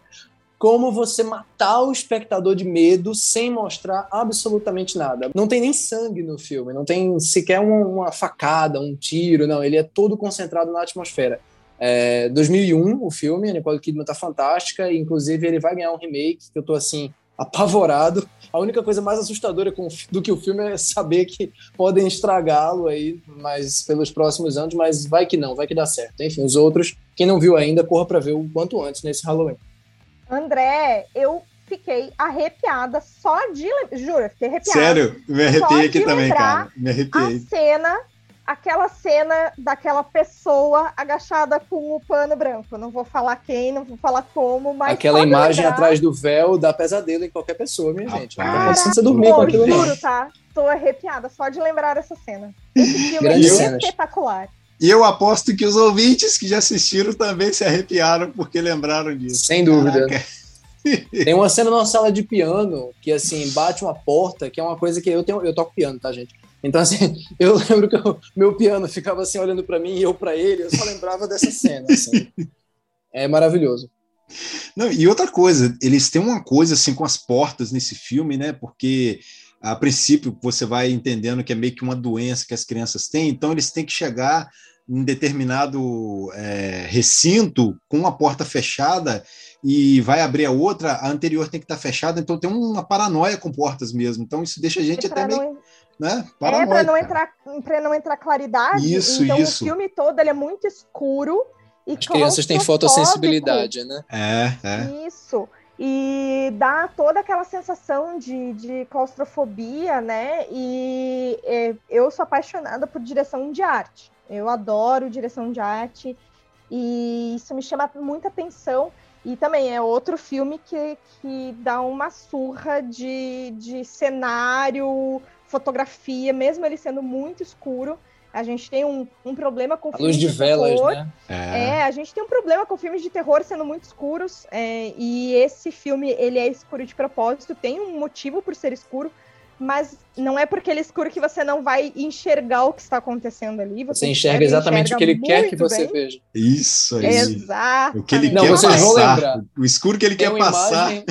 C: como você matar o espectador de medo sem mostrar absolutamente nada. Não tem nem sangue no filme, não tem sequer uma, uma facada, um tiro, não. Ele é todo concentrado na atmosfera. É, 2001, o filme, a Nicole Kidman tá fantástica, inclusive ele vai ganhar um remake, que eu tô assim, apavorado. A única coisa mais assustadora do que o filme é saber que podem estragá-lo aí mas pelos próximos anos, mas vai que não, vai que dá certo. Enfim, os outros, quem não viu ainda, corra para ver o quanto antes nesse Halloween.
B: André, eu fiquei arrepiada só de. Juro, fiquei arrepiada.
A: Sério? Me arrepiei aqui também, cara. Me arrepiei.
B: A cena aquela cena daquela pessoa agachada com o pano branco. Não vou falar quem, não vou falar como, mas.
C: Aquela imagem lembrar... atrás do véu dá pesadelo em qualquer pessoa, minha gente. Cara, você dormir com aquilo.
B: Juro, tá? Tô arrepiada só de lembrar essa cena. Esse filme é espetacular.
A: E eu aposto que os ouvintes que já assistiram também se arrepiaram porque lembraram disso.
C: Sem dúvida. Tem uma cena numa sala de piano que, assim, bate uma porta, que é uma coisa que eu tenho. Eu toco piano, tá, gente? Então, assim, eu lembro que o meu piano ficava assim olhando para mim e eu para ele, eu só lembrava dessa cena. Assim. É maravilhoso.
A: Não, e outra coisa, eles têm uma coisa assim com as portas nesse filme, né? Porque a princípio você vai entendendo que é meio que uma doença que as crianças têm, então eles têm que chegar em determinado é, recinto com uma porta fechada e vai abrir a outra, a anterior tem que estar fechada, então tem uma paranoia com portas mesmo. Então isso deixa a gente até meio. Não né?
B: é, para não entrar, para não entrar claridade.
A: Isso,
B: então
A: isso.
B: o filme todo ele é muito escuro e
C: As crianças têm fotossensibilidade, né?
A: É, é.
B: Isso. E dá toda aquela sensação de, de claustrofobia, né? E é, eu sou apaixonada por direção de arte. Eu adoro direção de arte e isso me chama muita atenção. E também é outro filme que, que dá uma surra de, de cenário, fotografia, mesmo ele sendo muito escuro. A gente tem um, um problema com
C: a filmes de, de velas, terror. né?
B: É. é. a gente tem um problema com filmes de terror sendo muito escuros. É, e esse filme, ele é escuro de propósito, tem um motivo por ser escuro, mas não é porque ele é escuro que você não vai enxergar o que está acontecendo ali.
C: Você, você enxerga exatamente enxerga o que ele quer que você bem. veja.
A: Isso aí.
B: Exato.
A: O que ele não, quer passar. O escuro que ele tem quer passar.
C: Imagem...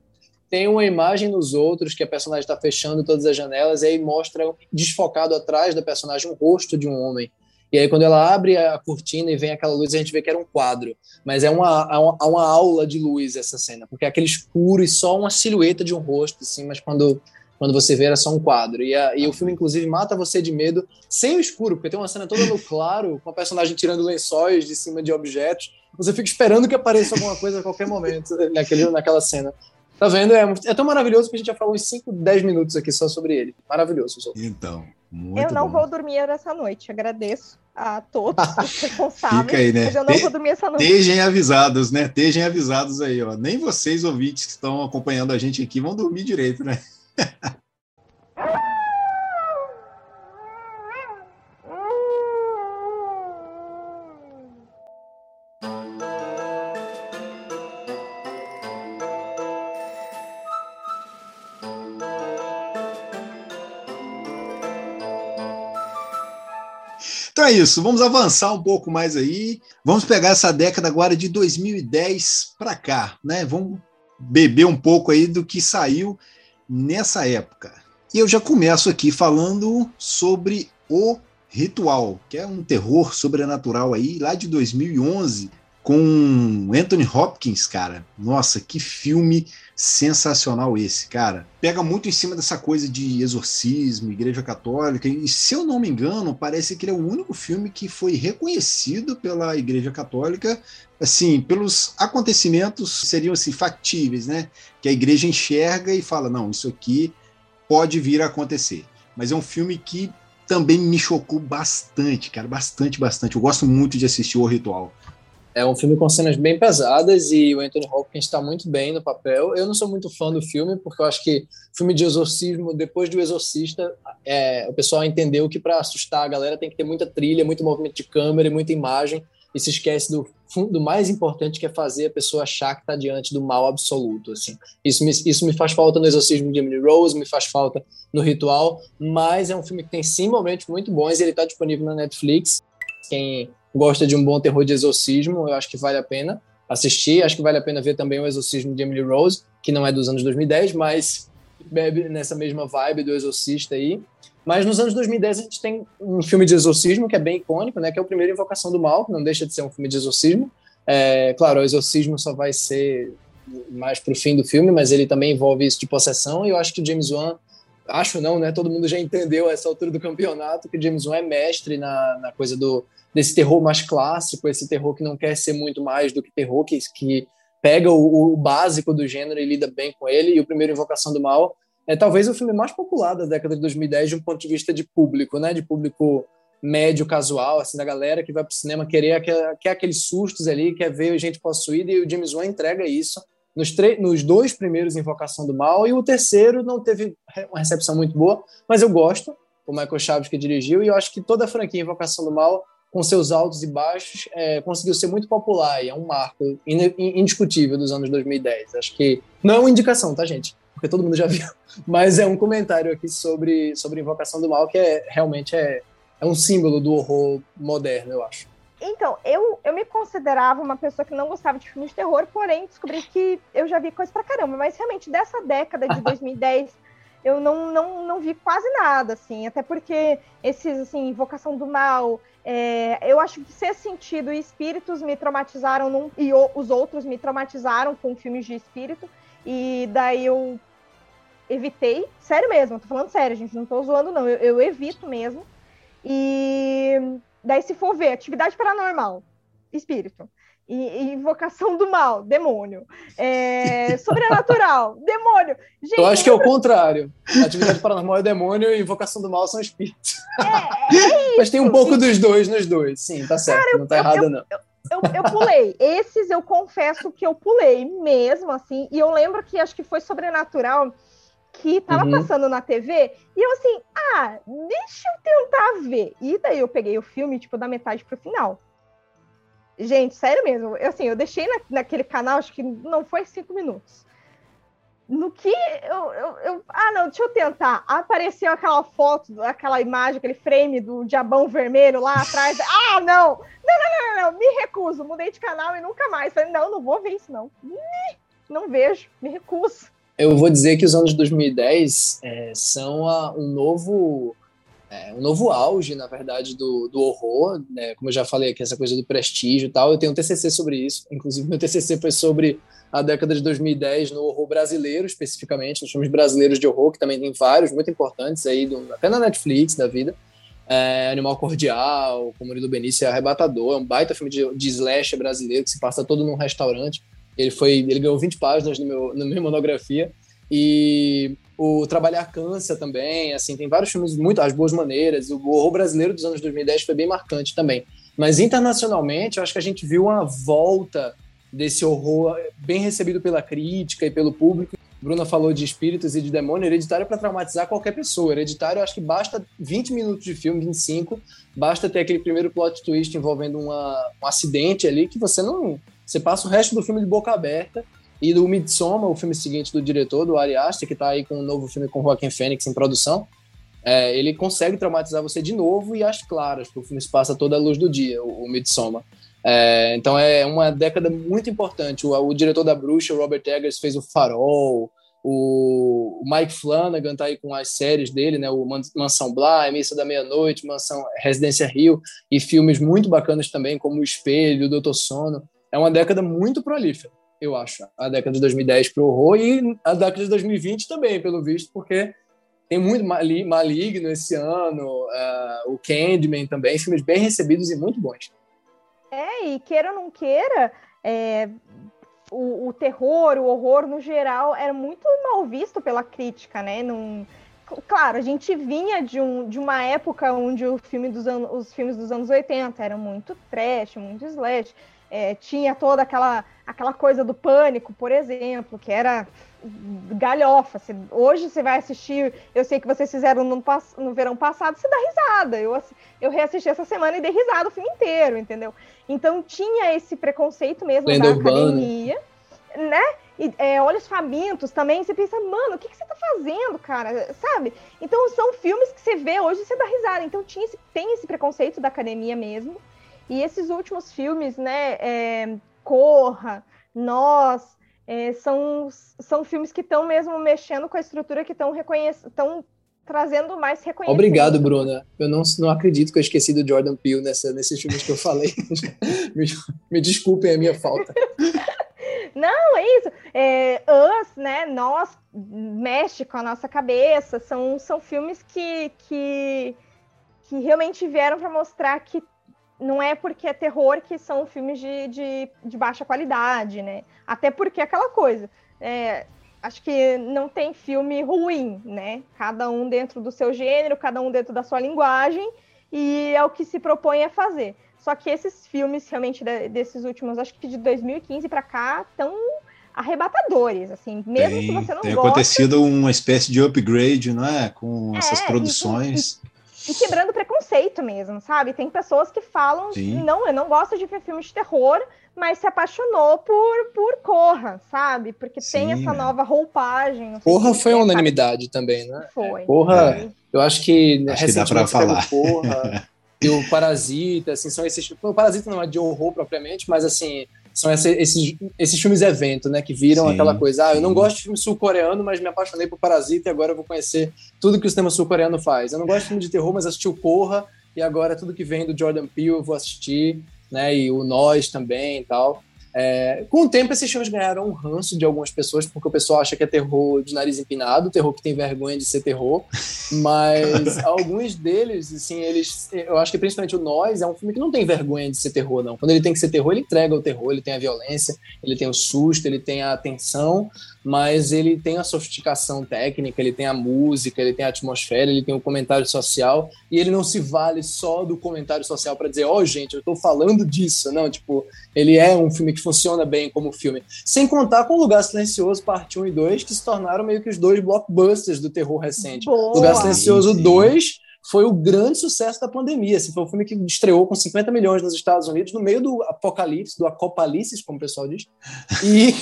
C: tem uma imagem nos outros que a personagem está fechando todas as janelas e aí mostra desfocado atrás da personagem um rosto de um homem. E aí, quando ela abre a cortina e vem aquela luz, a gente vê que era um quadro. Mas é uma, uma, uma aula de luz essa cena, porque é aquele escuro e só uma silhueta de um rosto, assim, mas quando, quando você vê era só um quadro. E, a, e o filme, inclusive, mata você de medo sem o escuro, porque tem uma cena toda no claro, com a personagem tirando lençóis de cima de objetos. Você fica esperando que apareça alguma coisa a qualquer momento naquele, naquela cena. Tá vendo? É, é tão maravilhoso que a gente já falou uns 5, 10 minutos aqui só sobre ele. Maravilhoso.
A: Então,
B: muito Eu não
A: bom.
B: vou dormir essa noite. Agradeço a todos os responsáveis.
A: Fica aí, né?
B: Mas eu não Te, vou dormir essa noite.
A: Estejam avisados, né? Estejam avisados aí, ó. Nem vocês, ouvintes, que estão acompanhando a gente aqui, vão dormir direito, né? é isso, vamos avançar um pouco mais aí. Vamos pegar essa década agora de 2010 para cá, né? Vamos beber um pouco aí do que saiu nessa época. E eu já começo aqui falando sobre O Ritual, que é um terror sobrenatural aí, lá de 2011, com Anthony Hopkins, cara. Nossa, que filme sensacional esse, cara. Pega muito em cima dessa coisa de exorcismo, igreja católica, e se eu não me engano, parece que ele é o único filme que foi reconhecido pela igreja católica, assim, pelos acontecimentos seriam assim factíveis, né? Que a igreja enxerga e fala, não, isso aqui pode vir a acontecer. mas é um filme que também me chocou bastante, cara, bastante, bastante. Eu gosto muito de assistir O Ritual.
C: É um filme com cenas bem pesadas e o Anthony Hopkins está muito bem no papel. Eu não sou muito fã do filme, porque eu acho que filme de exorcismo, depois do Exorcista, é, o pessoal entendeu que para assustar a galera tem que ter muita trilha, muito movimento de câmera e muita imagem, e se esquece do, mais importante, que é fazer a pessoa achar que está diante do mal absoluto. Assim. Isso, me, isso me faz falta no Exorcismo de Emily Rose, me faz falta no Ritual, mas é um filme que tem sim momentos muito bons e ele está disponível na Netflix. Quem gosta de um bom terror de exorcismo, eu acho que vale a pena assistir. Acho que vale a pena ver também o Exorcismo de Emily Rose, que não é dos anos 2010, mas bebe nessa mesma vibe do Exorcista aí. Mas nos anos 2010 a gente tem um filme de exorcismo que é bem icônico, né? Que é o primeiro Invocação do Mal, que não deixa de ser um filme de exorcismo. É, claro, o exorcismo só vai ser mais pro fim do filme, mas ele também envolve isso de possessão. E eu acho que James Wan, acho não, né? Todo mundo já entendeu a essa altura do campeonato que James Wan é mestre na, na coisa do desse terror mais clássico, esse terror que não quer ser muito mais do que terror, que, que pega o, o básico do gênero e lida bem com ele. E o primeiro Invocação do Mal é talvez o filme mais popular da década de 2010 de um ponto de vista de público, né? De público médio, casual, assim, da galera que vai para o cinema querer quer, quer aqueles sustos ali, quer ver gente possuída, e o James Wan entrega isso nos, nos dois primeiros Invocação do Mal, e o terceiro não teve uma recepção muito boa, mas eu gosto, o Michael Chaves que dirigiu, e eu acho que toda a franquia Invocação do Mal com seus altos e baixos, é, conseguiu ser muito popular e é um marco indiscutível dos anos 2010. Acho que não é uma indicação, tá, gente? Porque todo mundo já viu, mas é um comentário aqui sobre, sobre Invocação do Mal que é realmente é, é um símbolo do horror moderno, eu acho.
B: Então, eu, eu me considerava uma pessoa que não gostava de filmes de terror, porém descobri que eu já vi coisa pra caramba. Mas realmente, dessa década de 2010, eu não, não, não vi quase nada, assim. Até porque esses, assim, Invocação do Mal, é, eu acho que ser sentido e espíritos me traumatizaram num, e o, os outros me traumatizaram com filmes de espírito. E daí eu evitei, sério mesmo, tô falando sério, gente, não tô zoando, não. Eu, eu evito mesmo. E daí, se for ver, atividade paranormal, espírito invocação do mal, demônio. É, sobrenatural, demônio.
C: Gente, eu acho que é o contrário. atividade paranormal é demônio e invocação do mal são espíritos.
B: É, é
C: Mas tem um pouco dos dois nos dois. Sim, tá certo. Cara, não tá eu, errado,
B: eu,
C: não.
B: Eu, eu, pulei. Esses eu confesso que eu pulei mesmo, assim. E eu lembro que acho que foi sobrenatural que tava uhum. passando na TV, e eu assim, ah, deixa eu tentar ver. E daí eu peguei o filme, tipo, da metade pro final. Gente, sério mesmo. Eu, assim, eu deixei na, naquele canal, acho que não foi cinco minutos. No que eu, eu, eu, Ah, não, deixa eu tentar. Apareceu aquela foto, aquela imagem, aquele frame do diabão vermelho lá atrás. ah, não! Não, não, não, não, me recuso. Mudei de canal e nunca mais. Falei, não, não vou ver isso, não. Não vejo, me recuso.
C: Eu vou dizer que os anos 2010 é, são a, um novo é, um novo auge, na verdade, do, do horror, né? como eu já falei aqui, essa coisa do prestígio e tal. Eu tenho um TCC sobre isso, inclusive meu TCC foi sobre a década de 2010 no horror brasileiro, especificamente, nos filmes brasileiros de horror, que também tem vários muito importantes aí, do, até na Netflix da vida. É, Animal Cordial, com Murilo Benício, é Arrebatador, é um baita filme de, de brasileiro que se passa todo num restaurante. Ele foi, ele ganhou 20 páginas no meu, na minha monografia. E o Trabalhar Cansa também, assim, tem vários filmes muito as boas maneiras. O horror brasileiro dos anos 2010 foi bem marcante também. Mas internacionalmente, eu acho que a gente viu uma volta desse horror bem recebido pela crítica e pelo público. Bruna falou de espíritos e de demônio. Hereditário é para traumatizar qualquer pessoa. Hereditário, eu acho que basta 20 minutos de filme, 25, basta ter aquele primeiro plot twist envolvendo uma, um acidente ali que você não. Você passa o resto do filme de boca aberta e do Midsommar, o filme seguinte do diretor, do Ari Aster, que está aí com um novo filme com Joaquin Phoenix em produção, é, ele consegue traumatizar você de novo e às claras, porque o filme se passa toda a luz do dia, o, o Midsommar. É, então é uma década muito importante. O, o, diretor da Bruxa, Robert Eggers, fez o Farol, o, o Mike Flanagan está aí com as séries dele, né, o Mansão Bly, Missa da Meia-Noite, Mansão Residência Rio, e filmes muito bacanas também, como O Espelho, o Doutor Sono. É uma década muito prolífera eu acho, a década de 2010 para o horror e a década de 2020 também, pelo visto, porque tem muito Maligno esse ano, uh, o Candyman também, filmes bem recebidos e muito bons.
B: É, e queira ou não queira, é, o, o, terror, o horror no geral era muito mal visto pela crítica, né? Num, claro, a gente vinha de, um, de uma época onde o filme dos an os filmes dos anos 80 eram muito trash, muito slash. É, tinha toda aquela, aquela coisa do pânico, por exemplo, que era galhofa. hoje você vai assistir, eu sei que vocês fizeram no, no verão passado, você dá risada. Eu, eu reassisti essa semana e dei risada o filme inteiro, entendeu? Então tinha esse preconceito mesmo Lenda da urbana. academia, né? E, é, Olhos Famintos também, você pensa, mano, o que, que você tá fazendo, cara? Sabe? Então são filmes que você vê hoje e você dá risada. Então tinha esse, tem esse preconceito da academia mesmo. E esses últimos filmes, né? É, Corra, Nós, é, são, são filmes que estão mesmo mexendo com a estrutura, que estão estão trazendo mais reconhecimento.
C: Obrigado, Bruna. Eu não, não acredito que eu esqueci do Jordan Peele nessa, nesses filmes que eu falei. me, me desculpem a minha falta.
B: Não, é isso. É, Us, né? Nós mexe com a nossa cabeça. São, são filmes que, que, que realmente vieram para mostrar que não é porque é terror que são filmes de, de, de baixa qualidade, né? Até porque é aquela coisa. É, acho que não tem filme ruim, né? Cada um dentro do seu gênero, cada um dentro da sua linguagem, e é o que se propõe a fazer. Só que esses filmes, realmente, desses últimos, acho que de 2015 para cá, estão arrebatadores, assim, mesmo
A: tem,
B: se você não
A: tem
B: gosta...
A: acontecido uma espécie de upgrade, não é? Com é, essas produções.
B: E, quebrando preconceito mesmo, sabe? Tem pessoas que falam, Sim. não, eu não gosto de ver filmes de terror, mas se apaixonou por, por Corra, sabe? Porque Sim, tem essa nova roupagem.
C: Corra foi uma unanimidade também, né?
B: Foi.
C: Corra, é. eu acho que
A: acho que dá para falar.
C: Corra, e o Parasita, assim, são esses. O Parasita não é de horror propriamente, mas assim, são essa, esses, esses filmes evento, né? Que viram sim, aquela coisa. Ah, eu não gosto de filme sul-coreano, mas me apaixonei por Parasita e agora eu vou conhecer tudo que o cinema sul-coreano faz. Eu não gosto de filme de terror, mas assisti o Corra e agora tudo que vem do Jordan Peele eu vou assistir, né? E o Nós também e tal. É, com o tempo, esses filmes ganharam um ranço de algumas pessoas, porque o pessoal acha que é terror de nariz empinado, terror que tem vergonha de ser terror. Mas alguns deles, assim, eles. Eu acho que principalmente o Nós é um filme que não tem vergonha de ser terror, não. Quando ele tem que ser terror, ele entrega o terror, ele tem a violência, ele tem o susto, ele tem a tensão, mas ele tem a sofisticação técnica, ele tem a música, ele tem a atmosfera, ele tem o comentário social, e ele não se vale só do comentário social para dizer, ó, oh, gente, eu tô falando disso. Não, tipo, ele é um filme que funciona bem como filme. Sem contar com o Lugar Silencioso, parte 1 e 2, que se tornaram meio que os dois blockbusters do terror recente. Boa. Lugar Silencioso sim, sim. 2 foi o grande sucesso da pandemia. Assim, foi um filme que estreou com 50 milhões nos Estados Unidos, no meio do apocalipse, do acopalices, como o pessoal diz. E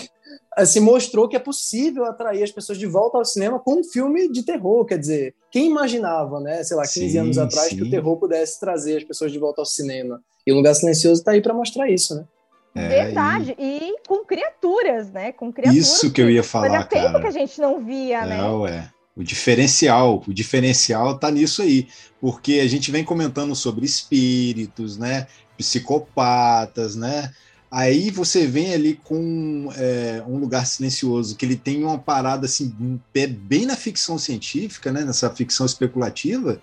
C: assim, mostrou que é possível atrair as pessoas de volta ao cinema com um filme de terror. Quer dizer, quem imaginava, né, sei lá, 15 sim, anos atrás, sim. que o terror pudesse trazer as pessoas de volta ao cinema? E o Lugar Silencioso está aí para mostrar isso, né?
B: É, Verdade. E... e... com criaturas, né? Com criaturas.
A: Isso que eu ia falar, Fazia
B: tempo
A: cara.
B: que a gente não via, né?
A: Não, é. O diferencial, o diferencial tá nisso aí, porque a gente vem comentando sobre espíritos, né? Psicopatas, né? Aí você vem ali com é, um lugar silencioso, que ele tem uma parada assim, bem na ficção científica, né? Nessa ficção especulativa,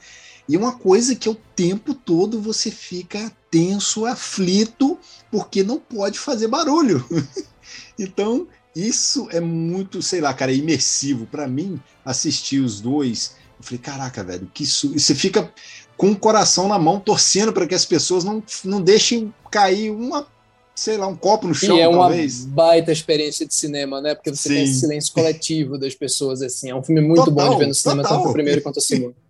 A: e uma coisa que o tempo todo você fica tenso, aflito, porque não pode fazer barulho. então, isso é muito, sei lá, cara, imersivo. Para mim, assistir os dois, eu falei, caraca, velho, que isso. Você fica com o coração na mão, torcendo para que as pessoas não, não deixem cair uma sei lá, um copo no chão,
C: e é
A: talvez.
C: uma baita experiência de cinema, né? Porque você Sim. tem esse silêncio coletivo das pessoas, assim. É um filme muito total, bom de ver no cinema, total. tanto o primeiro quanto o segundo.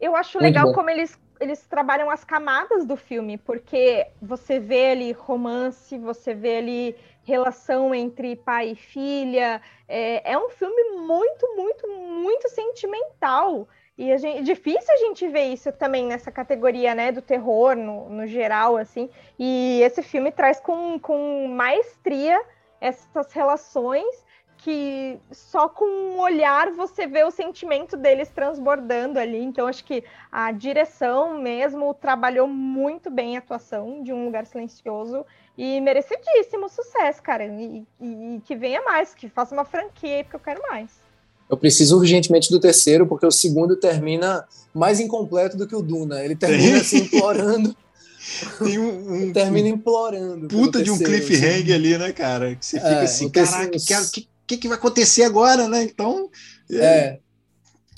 B: Eu acho Muito legal bom. como eles, eles trabalham as camadas do filme, porque você vê ali romance, você vê ali relação entre pai e filha. É, é um filme muito, muito, muito sentimental. E gente, difícil a gente ver isso também nessa categoria, né, do terror no, no geral, assim. E esse filme traz com, com maestria essas relações que só com um olhar você vê o sentimento deles transbordando ali. Então, acho que a direção mesmo trabalhou muito bem a atuação de um lugar silencioso e merecidíssimo sucesso, cara. E, e, e que venha mais, que faça uma franquia porque eu quero mais.
C: Eu preciso urgentemente do terceiro, porque o segundo termina mais incompleto do que o Duna. Ele termina assim, implorando.
A: Tem um, um
C: termina implorando.
A: Puta de um cliffhanger assim. ali, né, cara? Que você fica é, assim, caraca, que, que, que vai acontecer agora, né? Então.
C: É. é.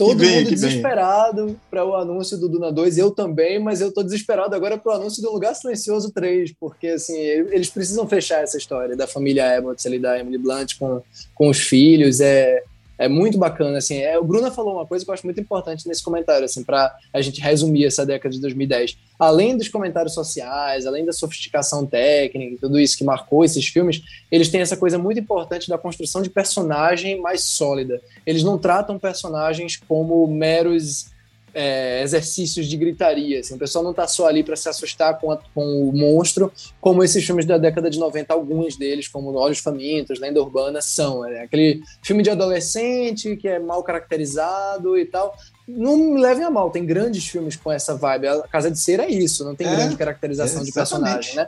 C: Todo vem, mundo desesperado para o anúncio do Duna 2, eu também, mas eu tô desesperado agora para o anúncio do Lugar Silencioso 3, porque assim, eles precisam fechar essa história da família Abbott ali, da Emily Blunt com, com os filhos. É, é muito bacana, assim. É, o Bruna falou uma coisa que eu acho muito importante nesse comentário, assim, para a gente resumir essa década de 2010. Além dos comentários sociais, além da sofisticação técnica e tudo isso que marcou esses filmes, eles têm essa coisa muito importante da construção de personagem mais sólida. Eles não tratam personagens como meros é, exercícios de gritaria. Assim. O pessoal não está só ali para se assustar com, a, com, o monstro, como esses filmes da década de 90, alguns deles, como Olhos Famintos, Lenda Urbana, são. É aquele filme de adolescente que é mal caracterizado e tal. Não me levem a mal, tem grandes filmes com essa vibe. A Casa de Cera é isso, não tem é, grande caracterização de personagem, né?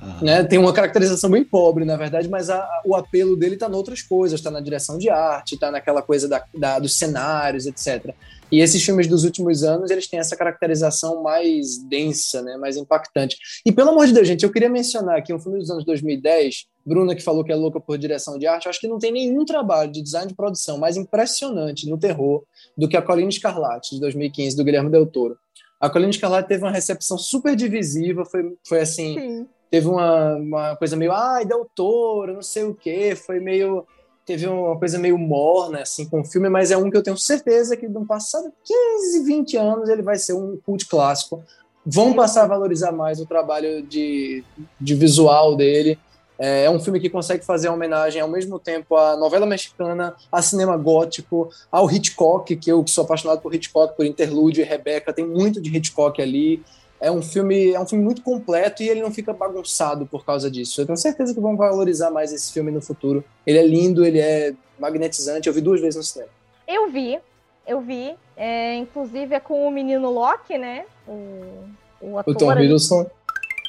C: Ah. Né? Tem uma caracterização bem pobre, na verdade, mas a, o apelo dele está em outras coisas, está na direção de arte, está naquela coisa da, da, dos cenários, etc. E esses filmes dos últimos anos, eles têm essa caracterização mais densa, né, mais impactante. E pelo amor de Deus, gente, eu queria mencionar aqui um filme dos anos 2010, Bruna que falou que é louca por direção de arte, eu acho que não tem nenhum trabalho de design de produção mais impressionante no terror do que a Colina Escarlate, de 2015, do Guilherme Del Toro. A Colina Escarlate teve uma recepção super divisiva, foi, foi assim... Sim. Teve uma, uma coisa meio, ai, Del Toro, não sei o quê, foi meio teve uma coisa meio morna assim com o filme, mas é um que eu tenho certeza que no passado 15, 20 anos ele vai ser um cult clássico. Vão passar a valorizar mais o trabalho de, de visual dele. É, é um filme que consegue fazer homenagem ao mesmo tempo à novela mexicana, a cinema gótico, ao Hitchcock, que eu sou apaixonado por Hitchcock, por Interlude e Rebecca, tem muito de Hitchcock ali é um filme é um filme muito completo e ele não fica bagunçado por causa disso. Eu tenho certeza que vão valorizar mais esse filme no futuro. Ele é lindo, ele é magnetizante. Eu vi duas vezes no cinema.
B: Eu vi, eu vi. É, inclusive é com o menino Loki, né? O, o ator.
C: O Tom Hiddleston.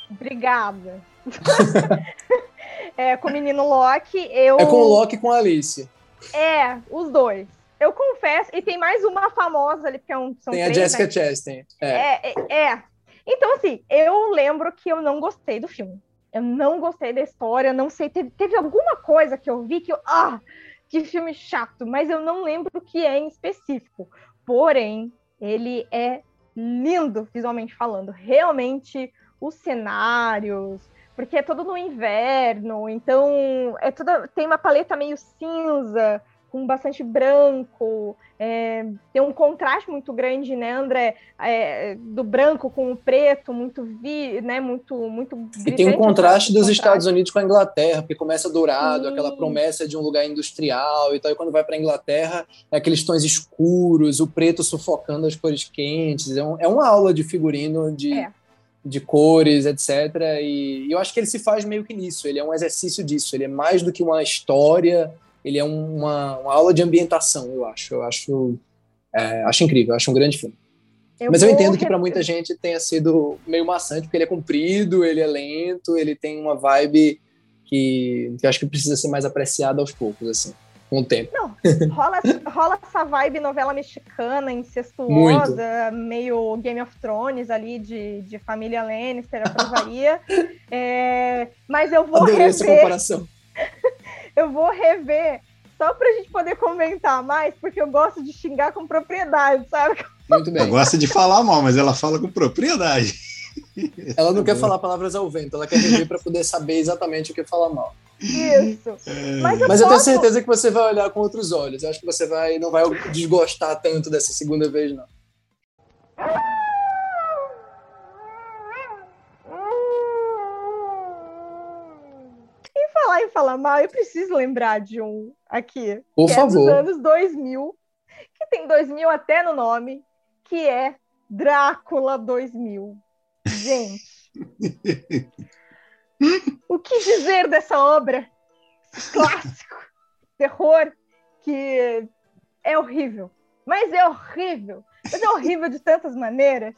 B: Obrigada. é com o menino Loki. Eu...
C: É com o Loki e com a Alice.
B: É, os dois. Eu confesso, e tem mais uma famosa ali, porque é um,
C: são Tem três, a Jessica né? Chastain.
B: É. É, é, é, então, assim, eu lembro que eu não gostei do filme. Eu não gostei da história, não sei, teve, teve alguma coisa que eu vi que eu. Ah, que filme chato, mas eu não lembro o que é em específico. Porém, ele é lindo visualmente falando. Realmente, os cenários, porque é todo no inverno, então é tudo, tem uma paleta meio cinza, com bastante branco, é, tem um contraste muito grande, né, André, é, do branco com o preto, muito vi, né, muito, muito.
C: E tem um contraste dos contraste. Estados Unidos com a Inglaterra, porque começa dourado, Sim. aquela promessa de um lugar industrial e tal, e quando vai para a Inglaterra, é aqueles tons escuros, o preto sufocando as cores quentes, é, um, é uma aula de figurino de. É. De cores, etc. E eu acho que ele se faz meio que nisso. Ele é um exercício disso. Ele é mais do que uma história ele é uma, uma aula de ambientação, eu acho. Eu acho, é, acho incrível, acho um grande filme. Eu Mas eu entendo que para muita gente tenha sido meio maçante, porque ele é comprido, ele é lento, ele tem uma vibe que, que eu acho que precisa ser mais apreciada aos poucos, assim, com o tempo.
B: Não, rola, rola essa vibe novela mexicana, incestuosa, Muito. meio Game of Thrones ali, de, de família Lannister, aprovaria. é, mas eu vou
C: Adorei rever... essa comparação
B: eu vou rever só pra gente poder comentar mais, porque eu gosto de xingar com propriedade, sabe?
A: Muito bem. Ela gosta de falar mal, mas ela fala com propriedade.
C: Ela não quer falar palavras ao vento, ela quer rever para poder saber exatamente o que falar mal.
B: Isso.
C: É... Mas, eu, mas eu tenho certeza que você vai olhar com outros olhos. Eu acho que você vai, não vai desgostar tanto dessa segunda vez, não.
B: Falar em falar mal, eu preciso lembrar de um aqui.
C: Por
B: que
C: favor.
B: É dos anos 2000, que tem 2000 até no nome, que é Drácula 2000. Gente. o que dizer dessa obra? Clássico, terror, que é horrível. Mas é horrível. Mas é horrível de tantas maneiras.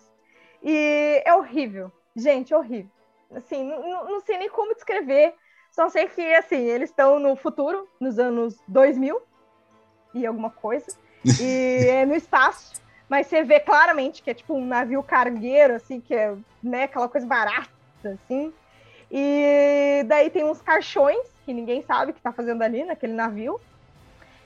B: E é horrível. Gente, é horrível. Assim, não, não sei nem como descrever só sei que, assim, eles estão no futuro, nos anos 2000 e alguma coisa, e é no espaço, mas você vê claramente que é tipo um navio cargueiro, assim, que é né, aquela coisa barata, assim. E daí tem uns caixões, que ninguém sabe o que tá fazendo ali naquele navio.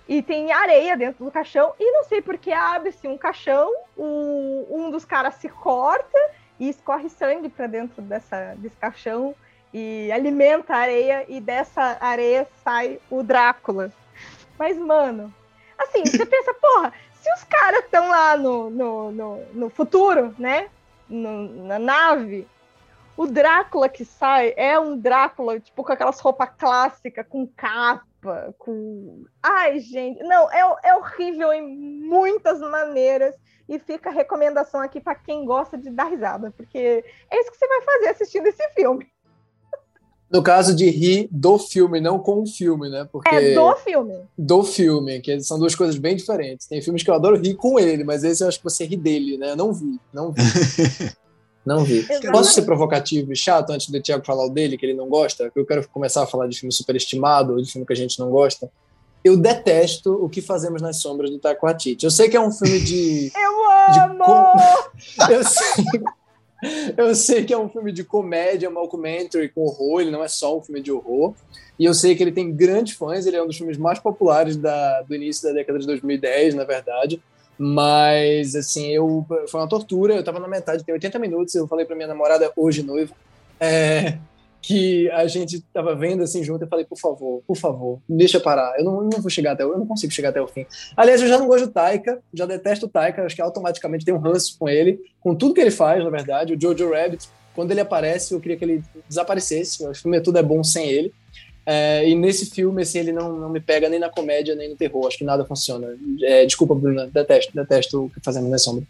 B: e tem areia dentro do caixão, e não sei porque abre-se um caixão, o, um dos caras se corta e escorre sangue para dentro dessa, desse caixão e alimenta a areia, e dessa areia sai o Drácula. Mas, mano, assim, você pensa, porra, se os caras estão lá no, no, no, no, futuro, né? No, na nave, o Drácula que sai é um Drácula, tipo, com aquelas roupas clássicas, com capa, com. Ai, gente, não, é, é horrível em muitas maneiras. E fica a recomendação aqui para quem gosta de dar risada, porque é isso que você vai fazer assistindo esse filme.
C: No caso de rir do filme, não com o filme, né? Porque
B: é do filme.
C: Do filme, que são duas coisas bem diferentes. Tem filmes que eu adoro rir com ele, mas esse eu acho que você ri dele, né? Eu não vi, não vi. não vi. Exatamente. Posso ser provocativo e chato antes do Thiago falar o dele, que ele não gosta? Eu quero começar a falar de filme superestimado, de filme que a gente não gosta. Eu detesto o que fazemos nas sombras do Taiko Hatiti. Eu sei que é um filme de.
B: Eu amo!
C: De... eu sei. Eu sei que é um filme de comédia, mockumentary com horror, ele não é só um filme de horror. E eu sei que ele tem grandes fãs, ele é um dos filmes mais populares da, do início da década de 2010, na verdade. Mas, assim, eu, foi uma tortura. Eu tava na metade, tem 80 minutos. Eu falei pra minha namorada, hoje noiva, é, que a gente tava vendo assim junto. Eu falei, por favor, por favor, deixa parar. Eu não, não vou chegar até, eu não consigo chegar até o fim. Aliás, eu já não gosto do Taika, já detesto o Taika. Acho que automaticamente tem um ranço com ele, com tudo que ele faz, na verdade. O Jojo Rabbit, quando ele aparece, eu queria que ele desaparecesse. O filme Tudo é Bom sem ele. É, e nesse filme, assim, ele não, não me pega nem na comédia, nem no terror. Acho que nada funciona. É, desculpa, Bruna, detesto, detesto o que fazemos na sombra.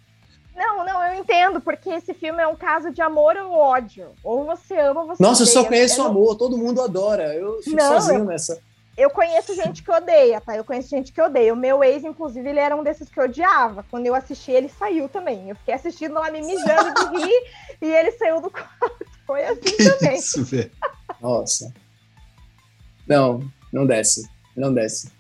B: Eu entendo, porque esse filme é um caso de amor ou ódio. Ou você ama ou você
C: Nossa,
B: odeia.
C: eu só conheço o amor, todo mundo adora. Eu fico não, sozinho eu, nessa.
B: Eu conheço gente que odeia, tá? Eu conheço gente que odeia. O meu ex, inclusive, ele era um desses que odiava. Quando eu assisti, ele saiu também. Eu fiquei assistindo lá me mijando de rir e ele saiu do quarto. Foi assim que também. Isso, velho.
C: Nossa. Não, não desce. Não desce.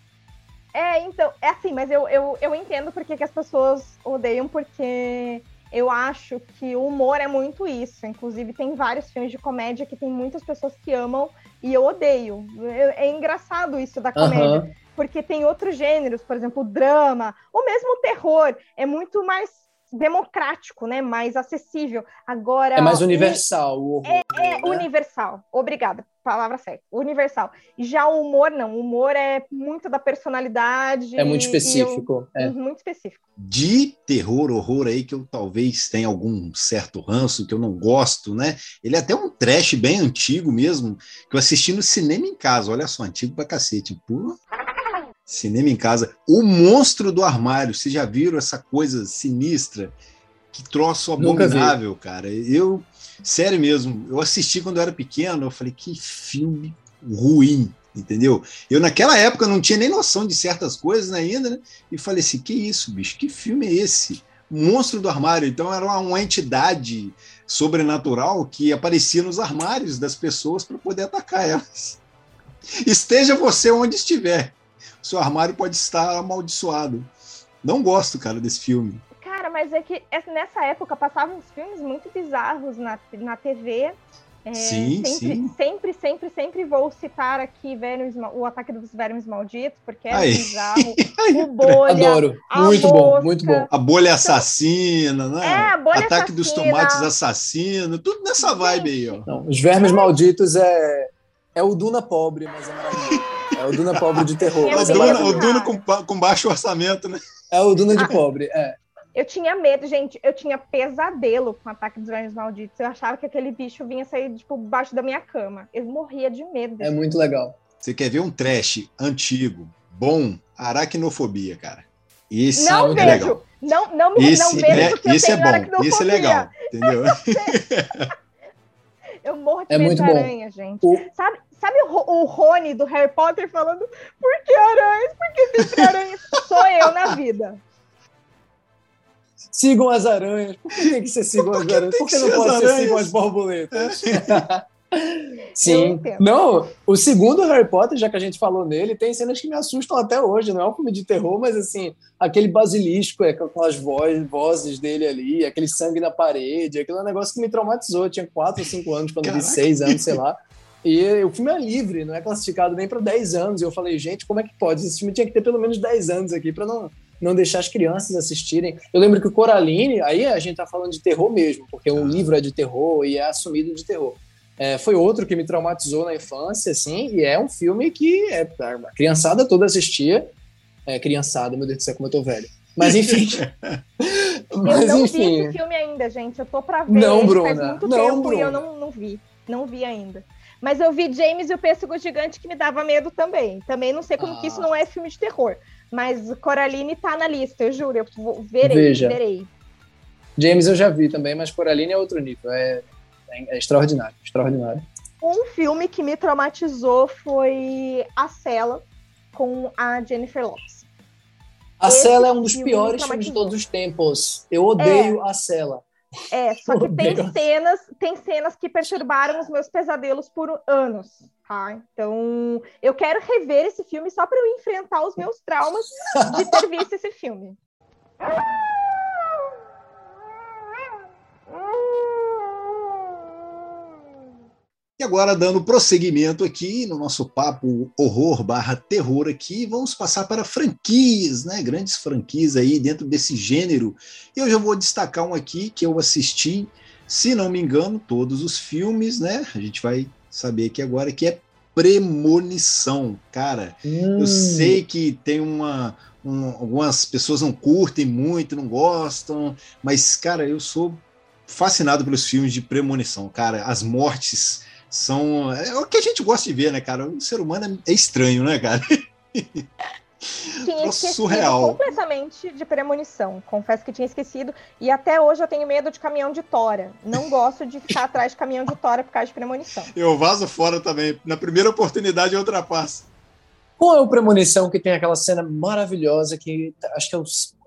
B: É, então, é assim, mas eu, eu, eu entendo porque que as pessoas odeiam, porque eu acho que o humor é muito isso. Inclusive, tem vários filmes de comédia que tem muitas pessoas que amam e eu odeio. É, engraçado isso da comédia. Uhum. Porque tem outros gêneros, por exemplo, o drama, ou mesmo o terror, é muito mais democrático, né? Mais acessível. Agora
C: é mais universal.
B: O horror, é, é né? universal. Obrigada, palavra certa. Universal. Já o humor não. O humor é muito da personalidade.
C: É muito específico.
B: Eu, é. Muito específico.
A: De terror, horror aí que eu talvez tenha algum certo ranço que eu não gosto, né? Ele é até um trash bem antigo mesmo que eu assisti no cinema em casa. Olha só, antigo pra cacete. Pô. Cinema em casa. O Monstro do Armário. Vocês já viram essa coisa sinistra? Que troço abominável, cara. Eu, sério mesmo, eu assisti quando eu era pequeno, eu falei, que filme ruim, entendeu? Eu naquela época não tinha nem noção de certas coisas ainda, né? E falei assim, que isso, bicho? Que filme é esse? Monstro do Armário. Então era uma, uma entidade sobrenatural que aparecia nos armários das pessoas para poder atacar elas. Esteja você onde estiver seu armário pode estar amaldiçoado. Não gosto, cara, desse filme.
B: Cara, mas é que nessa época passavam uns filmes muito bizarros na, na TV.
A: É, sim,
B: sempre,
A: sim.
B: Sempre, sempre, sempre vou citar aqui vermes, o ataque dos vermes malditos, porque é bizarro. o bolha.
C: Adoro. Muito
B: mosca.
C: bom, muito bom.
A: A bolha assassina, né?
B: É, a bolha
A: Ataque
B: assassina.
A: dos tomates assassino, tudo nessa vibe aí, ó.
C: Não, os vermes malditos é, é o Duna pobre, mas é maravilhoso. É o Duna pobre de terror.
A: É o, Duna, o Duna com, com, baixo orçamento, né?
C: É o Duna de ah, pobre, é.
B: Eu tinha medo, gente. Eu tinha pesadelo com o ataque dos vermes malditos. Eu achava que aquele bicho vinha sair, tipo, baixo da minha cama. Eu morria de medo.
C: É muito legal.
A: Você quer ver um trash antigo, bom? Aracnofobia, cara. Esse
B: não
A: é muito
B: vejo.
A: legal.
B: Não, não me
A: esse
B: não vejo
A: é,
B: porque
A: esse
B: eu
A: é bom. Esse é legal, entendeu?
B: eu morro de
C: é
B: medo
C: muito
B: de
C: bom.
B: aranha, gente. O... Sabe, Sabe o, o Rony do Harry Potter falando por que aranhas? Por que sempre aranhas? Sou eu na vida.
C: Sigam as aranhas. Por que tem que ser sigam as aranhas? Por que não pode ser sigam as borboletas? Sim. Não, o segundo Harry Potter, já que a gente falou nele, tem cenas que me assustam até hoje. Não é um filme de terror, mas assim, aquele basilisco é, com as voz, vozes dele ali, aquele sangue na parede, aquele negócio que me traumatizou. Eu tinha 4 ou 5 anos, quando vi 6 anos, sei lá. E o filme é livre, não é classificado nem para 10 anos. E eu falei, gente, como é que pode? Esse filme tinha que ter pelo menos 10 anos aqui para não, não deixar as crianças assistirem. Eu lembro que o Coraline, aí a gente tá falando de terror mesmo, porque o livro é de terror e é assumido de terror. É, foi outro que me traumatizou na infância, assim, e é um filme que é, a criançada toda assistia. É, criançada, meu Deus do céu, como eu tô velho. Mas enfim.
B: Mas, eu não enfim. vi esse filme ainda, gente. Eu tô pra ver.
C: Não, Bruna.
B: Faz muito
C: não,
B: tempo
C: Bruna.
B: e eu não, não vi. Não vi ainda. Mas eu vi James e o Pêssego Gigante que me dava medo também. Também não sei como ah. que isso não é filme de terror. Mas Coraline tá na lista, eu juro. Eu vou, verei,
C: Veja.
B: verei.
C: James eu já vi também, mas Coraline é outro nível. É, é, é extraordinário, extraordinário.
B: Um filme que me traumatizou foi A Cela, com a Jennifer Lopes.
C: A
B: Esse
C: Cela é um dos piores
B: me
C: filmes de todos os tempos. Eu odeio A Cela.
B: É, só que tem cenas, tem cenas que perturbaram os meus pesadelos por anos, tá? Então, eu quero rever esse filme só para eu enfrentar os meus traumas de ter visto esse filme.
A: E agora, dando prosseguimento aqui no nosso papo horror barra terror aqui, vamos passar para franquias, né? Grandes franquias aí dentro desse gênero. E eu já vou destacar um aqui que eu assisti, se não me engano, todos os filmes, né? A gente vai saber aqui agora que é Premonição. Cara,
C: Hum.
A: eu sei que tem uma. um- algumas pessoas não curtem muito, não gostam, mas, cara, eu sou fascinado pelos filmes de premonição, cara. As mortes são. É o que a gente gosta de ver, né, cara? O ser humano é estranho, né, cara?
B: Tinha
A: surreal.
B: completamente de premonição. Confesso que tinha esquecido. E até hoje eu tenho medo de caminhão de tora. Não gosto de ficar atrás de caminhão de tora por causa de premonição.
A: Eu vazo fora também. Na primeira oportunidade eu ultrapasso.
C: Qual é o Premonição que tem aquela cena maravilhosa que acho que é o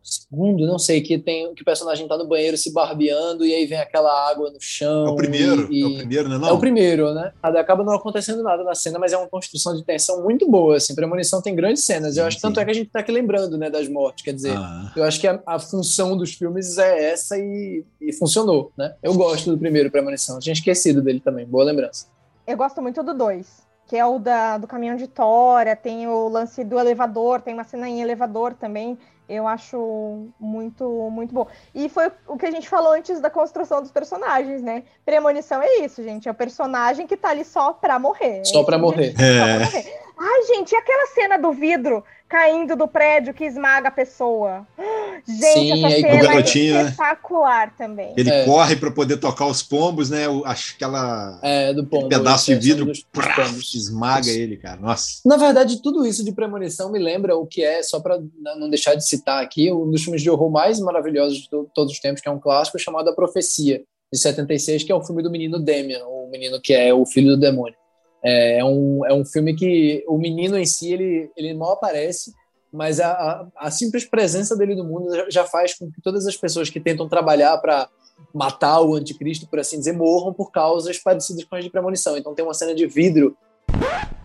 C: segundo, não sei, que tem que o personagem tá no banheiro se barbeando e aí vem aquela água no chão.
A: É o primeiro?
C: e-
A: É o primeiro, né?
C: É
A: Não?
C: o primeiro, né? Acaba não acontecendo nada na cena, mas é uma construção de tensão muito boa, assim. Premonição tem grandes cenas. Eu
A: Sim,
C: acho que tanto é que a gente tá aqui lembrando, né, das mortes. Quer dizer,
A: Ah,
C: eu acho que a, a função dos filmes é essa e, e funcionou, né? Eu gosto do primeiro Premonição. Tinha esquecido dele também. Boa lembrança.
B: Eu gosto muito do dois, que é o da, do caminhão de tora, tem o lance do elevador, tem uma cena em elevador também. Eu acho muito, muito bom. E foi o que a gente falou antes da construção dos personagens, né? Premonição é isso, gente. É o personagem que tá ali só pra morrer.
C: Só
B: É
C: pra morrer.
B: objetivo, só pra
A: É.
B: morrer. Ai, gente, e aquela cena do vidro caindo do prédio que esmaga a pessoa? Gente,
C: Sim,
B: essa
C: aí com
A: o
B: cena é
A: garotinho, né?
B: espetacular também.
A: ele
C: É.
A: corre para poder tocar os pombos, né? O- acho que aquela
C: É, do pombo.
A: pedaço de
C: é um
A: vidro
C: dos-
A: praf, esmaga ele, cara. Nossa.
C: Na verdade, tudo isso de premonição me lembra o que é, só para não deixar de citar aqui, um dos filmes de horror mais maravilhosos de to- todos os tempos, que é um clássico chamado A Profecia, de 76, que é o filme do menino Damien, o menino que é o filho do demônio. É um, é um filme que o menino em si, ele, ele mal aparece, mas a, a, a simples presença dele no mundo já- faz com que todas as pessoas que tentam trabalhar para matar o anticristo, por assim dizer, morram por causas parecidas com as de premonição. Então tem uma cena de vidro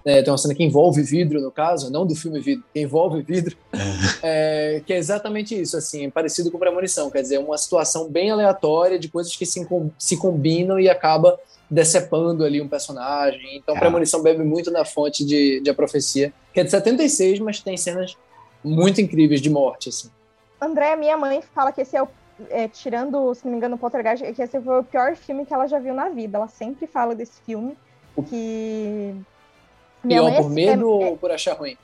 C: é, tem uma cena que envolve vidro, no caso, não do filme Vidro, que envolve vidro, é, que é exatamente isso, assim, parecido com Premonição, quer dizer, uma situação bem aleatória de coisas que se, se combinam e acaba decepando ali um personagem. Então,
A: Ah.
C: Premonição bebe muito na fonte de, de A Profecia, que é de 76, mas tem cenas muito incríveis de morte, assim.
B: André, minha mãe fala que esse é o. é, tirando, se não me engano, o Poltergeist, que esse foi o pior filme que ela já viu na vida. Ela sempre fala desse filme. Que.
C: Pior
B: mãe é-
C: por medo
B: é-
C: ou por achar ruim?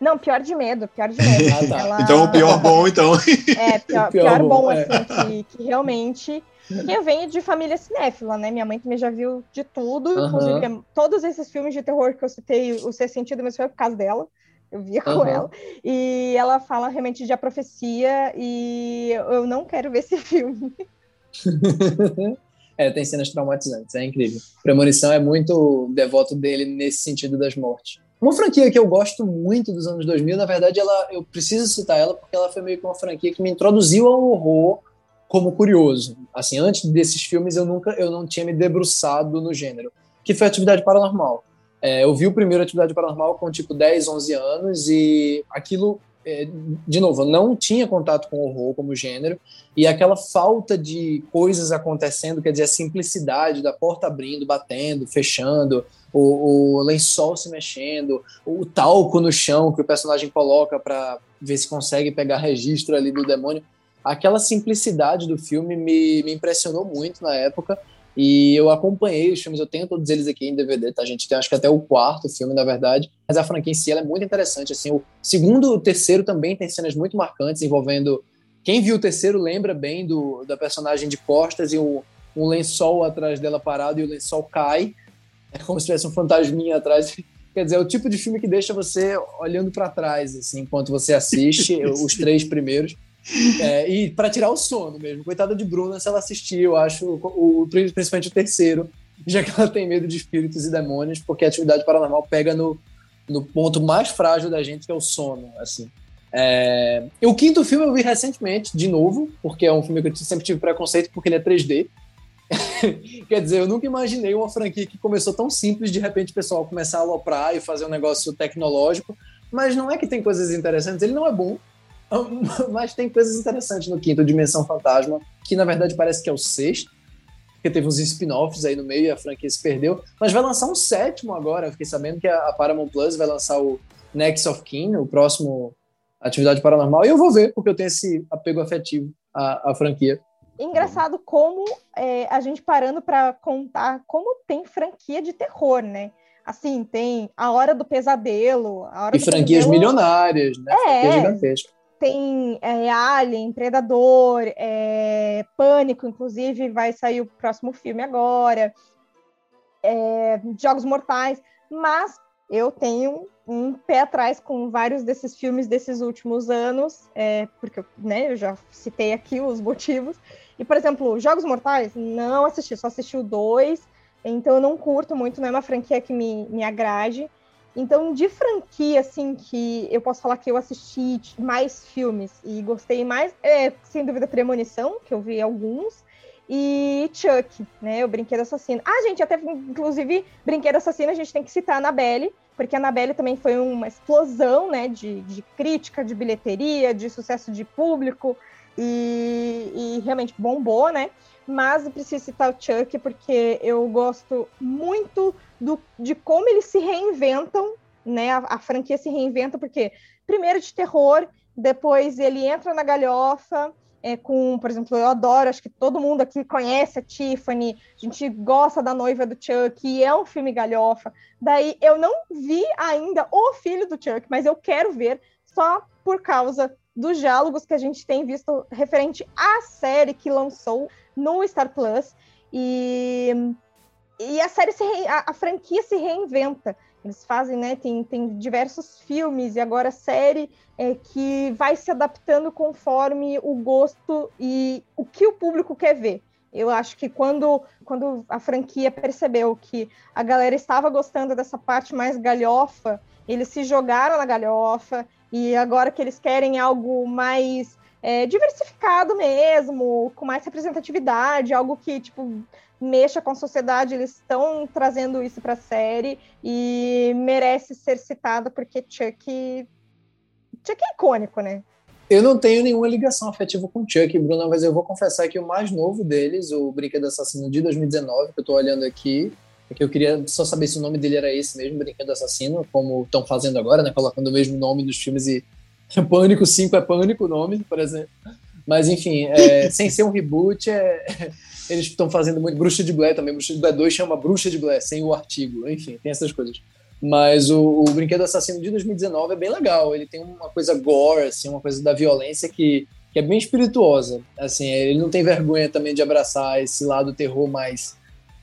B: Não, pior de medo, pior de medo.
C: Ah, tá.
B: Ela-
A: Então o pior bom, então.
B: É, pior,
C: Pior
B: pior
C: bom,
B: bom,
C: é.
B: assim, que, que realmente. Que eu venho de família cinéfila, né? Minha mãe também já viu de tudo.
C: Aham.
B: Inclusive, todos esses filmes de terror que eu citei, o Ser Sentido, mas foi por causa dela. Eu via com
C: Aham.
B: ela. E ela fala realmente de A Profecia e eu não quero ver esse filme.
C: é, tem cenas traumatizantes, é incrível. Premonição é muito devoto dele nesse sentido das mortes. Uma franquia que eu gosto muito dos anos 2000, na verdade, ela, eu preciso citar ela porque ela foi meio que uma franquia que me introduziu ao horror como curioso. Assim, antes desses filmes eu nunca, eu não tinha me debruçado no gênero, que foi Atividade Paranormal. É, eu vi o primeiro Atividade Paranormal com tipo 10, 11 anos e aquilo é, de novo, eu não tinha contato com horror como gênero, e aquela falta de coisas acontecendo, quer dizer, a simplicidade da porta abrindo, batendo, fechando, o, o lençol se mexendo, o talco no chão que o personagem coloca para ver se consegue pegar registro ali do demônio. Aquela simplicidade do filme me, me impressionou muito na época. E eu acompanhei os filmes, eu tenho todos eles aqui em DVD, tá? A gente tem acho que até o quarto filme, na verdade. Mas a franquia em si é muito interessante. Assim, o segundo e o terceiro também tem cenas muito marcantes envolvendo. Quem viu o terceiro lembra bem do, da personagem de costas e o, um lençol atrás dela parado e o lençol cai. É como se tivesse um fantasminha atrás. Quer dizer, é o tipo de filme que deixa você olhando para trás, assim, enquanto você assiste os três primeiros. É, e para tirar o sono mesmo. Coitada de Bruna se ela assistir, eu acho, o, o, principalmente o terceiro, já que ela tem medo de espíritos e demônios, porque a atividade paranormal pega no, no ponto mais frágil da gente, que é o sono, assim. É... O quinto filme eu vi recentemente, de novo, porque é um filme que eu sempre tive preconceito, porque ele é 3D. Quer dizer, eu nunca imaginei uma franquia que começou tão simples, de repente o pessoal começar a aloprar e fazer um negócio tecnológico, mas não é que tem coisas interessantes, ele não é bom, mas tem coisas interessantes no quinto Dimensão Fantasma, que na verdade parece que é o sexto, porque teve uns spin-offs aí no meio e a franquia se perdeu. Mas vai lançar um sétimo agora. Eu fiquei sabendo que a Paramount Plus vai lançar o Next of Kin, o próximo Atividade Paranormal. E eu vou ver, porque eu tenho esse apego afetivo à, à franquia.
B: Engraçado como é, a gente parando para contar como tem franquia de terror, né? Assim, tem a Hora do Pesadelo. A hora
C: e franquias pesadelo... milionárias, né?
B: É, gigantescas tem é, Alien, Predador, é, Pânico, inclusive, vai sair o próximo filme agora, é, Jogos Mortais, mas eu tenho um pé atrás com vários desses filmes desses últimos anos, é, porque né, eu já citei aqui os motivos. E, por exemplo, Jogos Mortais, não assisti, só assisti o dois, então eu não curto muito, não é uma franquia que me, me agrade. Então, de franquia, assim, que eu posso falar que eu assisti mais filmes e gostei mais, é, sem dúvida, Premonição, que eu vi alguns, e Chuck, né, o Brinquedo Assassino. Ah, gente, até, inclusive, Brinquedo Assassino, a gente tem que citar a Annabelle, porque a Annabelle também foi uma explosão, né, de, de crítica, de bilheteria, de sucesso de público, e, e realmente bombou, né, mas eu preciso citar o Chuck porque eu gosto muito do, de como eles se reinventam, né? A, a, franquia se reinventa, porque primeiro de terror, depois ele entra na galhofa. É, com, por exemplo, eu adoro, acho que todo mundo aqui conhece a Tiffany, a gente gosta da noiva do Chuck, e é um filme galhofa. Daí eu não vi ainda o filho do Chuck, mas eu quero ver só por causa dos diálogos que a gente tem visto referente à série que lançou no Star Plus. E e a série se re... a, a, franquia se reinventa. Eles fazem, né? Tem, tem diversos filmes e agora série é, que vai se adaptando conforme o gosto e o que o público quer ver. Eu acho que quando, quando a franquia percebeu que a galera estava gostando dessa parte mais galhofa, eles se jogaram na galhofa, e agora que eles querem algo mais é, diversificado mesmo, com mais representatividade, algo que, tipo, mexa com a sociedade, eles estão trazendo isso para a série e merece ser citada porque Chuck Chuck é icônico, né?
C: Eu não tenho nenhuma ligação afetiva com Chuck, Bruno, mas eu vou confessar que o mais novo deles, o Brinquedo Assassino de 2019, que eu estou olhando aqui, é que eu queria só saber se o nome dele era esse mesmo, Brinquedo Assassino, como estão fazendo agora, né? Colocando o mesmo nome nos filmes e Pânico 5 é Pânico o nome, por exemplo. Mas enfim, é, sem ser um reboot, é, eles estão fazendo muito. Bruxa de Blair também. Bruxa de Blair 2 chama Bruxa de Blair, sem o artigo. Enfim, tem essas coisas. Mas o, o Brinquedo Assassino de 2019 é bem legal. Ele tem uma coisa gore, assim, uma coisa da violência que, que é bem espirituosa. Assim, ele não tem vergonha também de abraçar esse lado terror mais,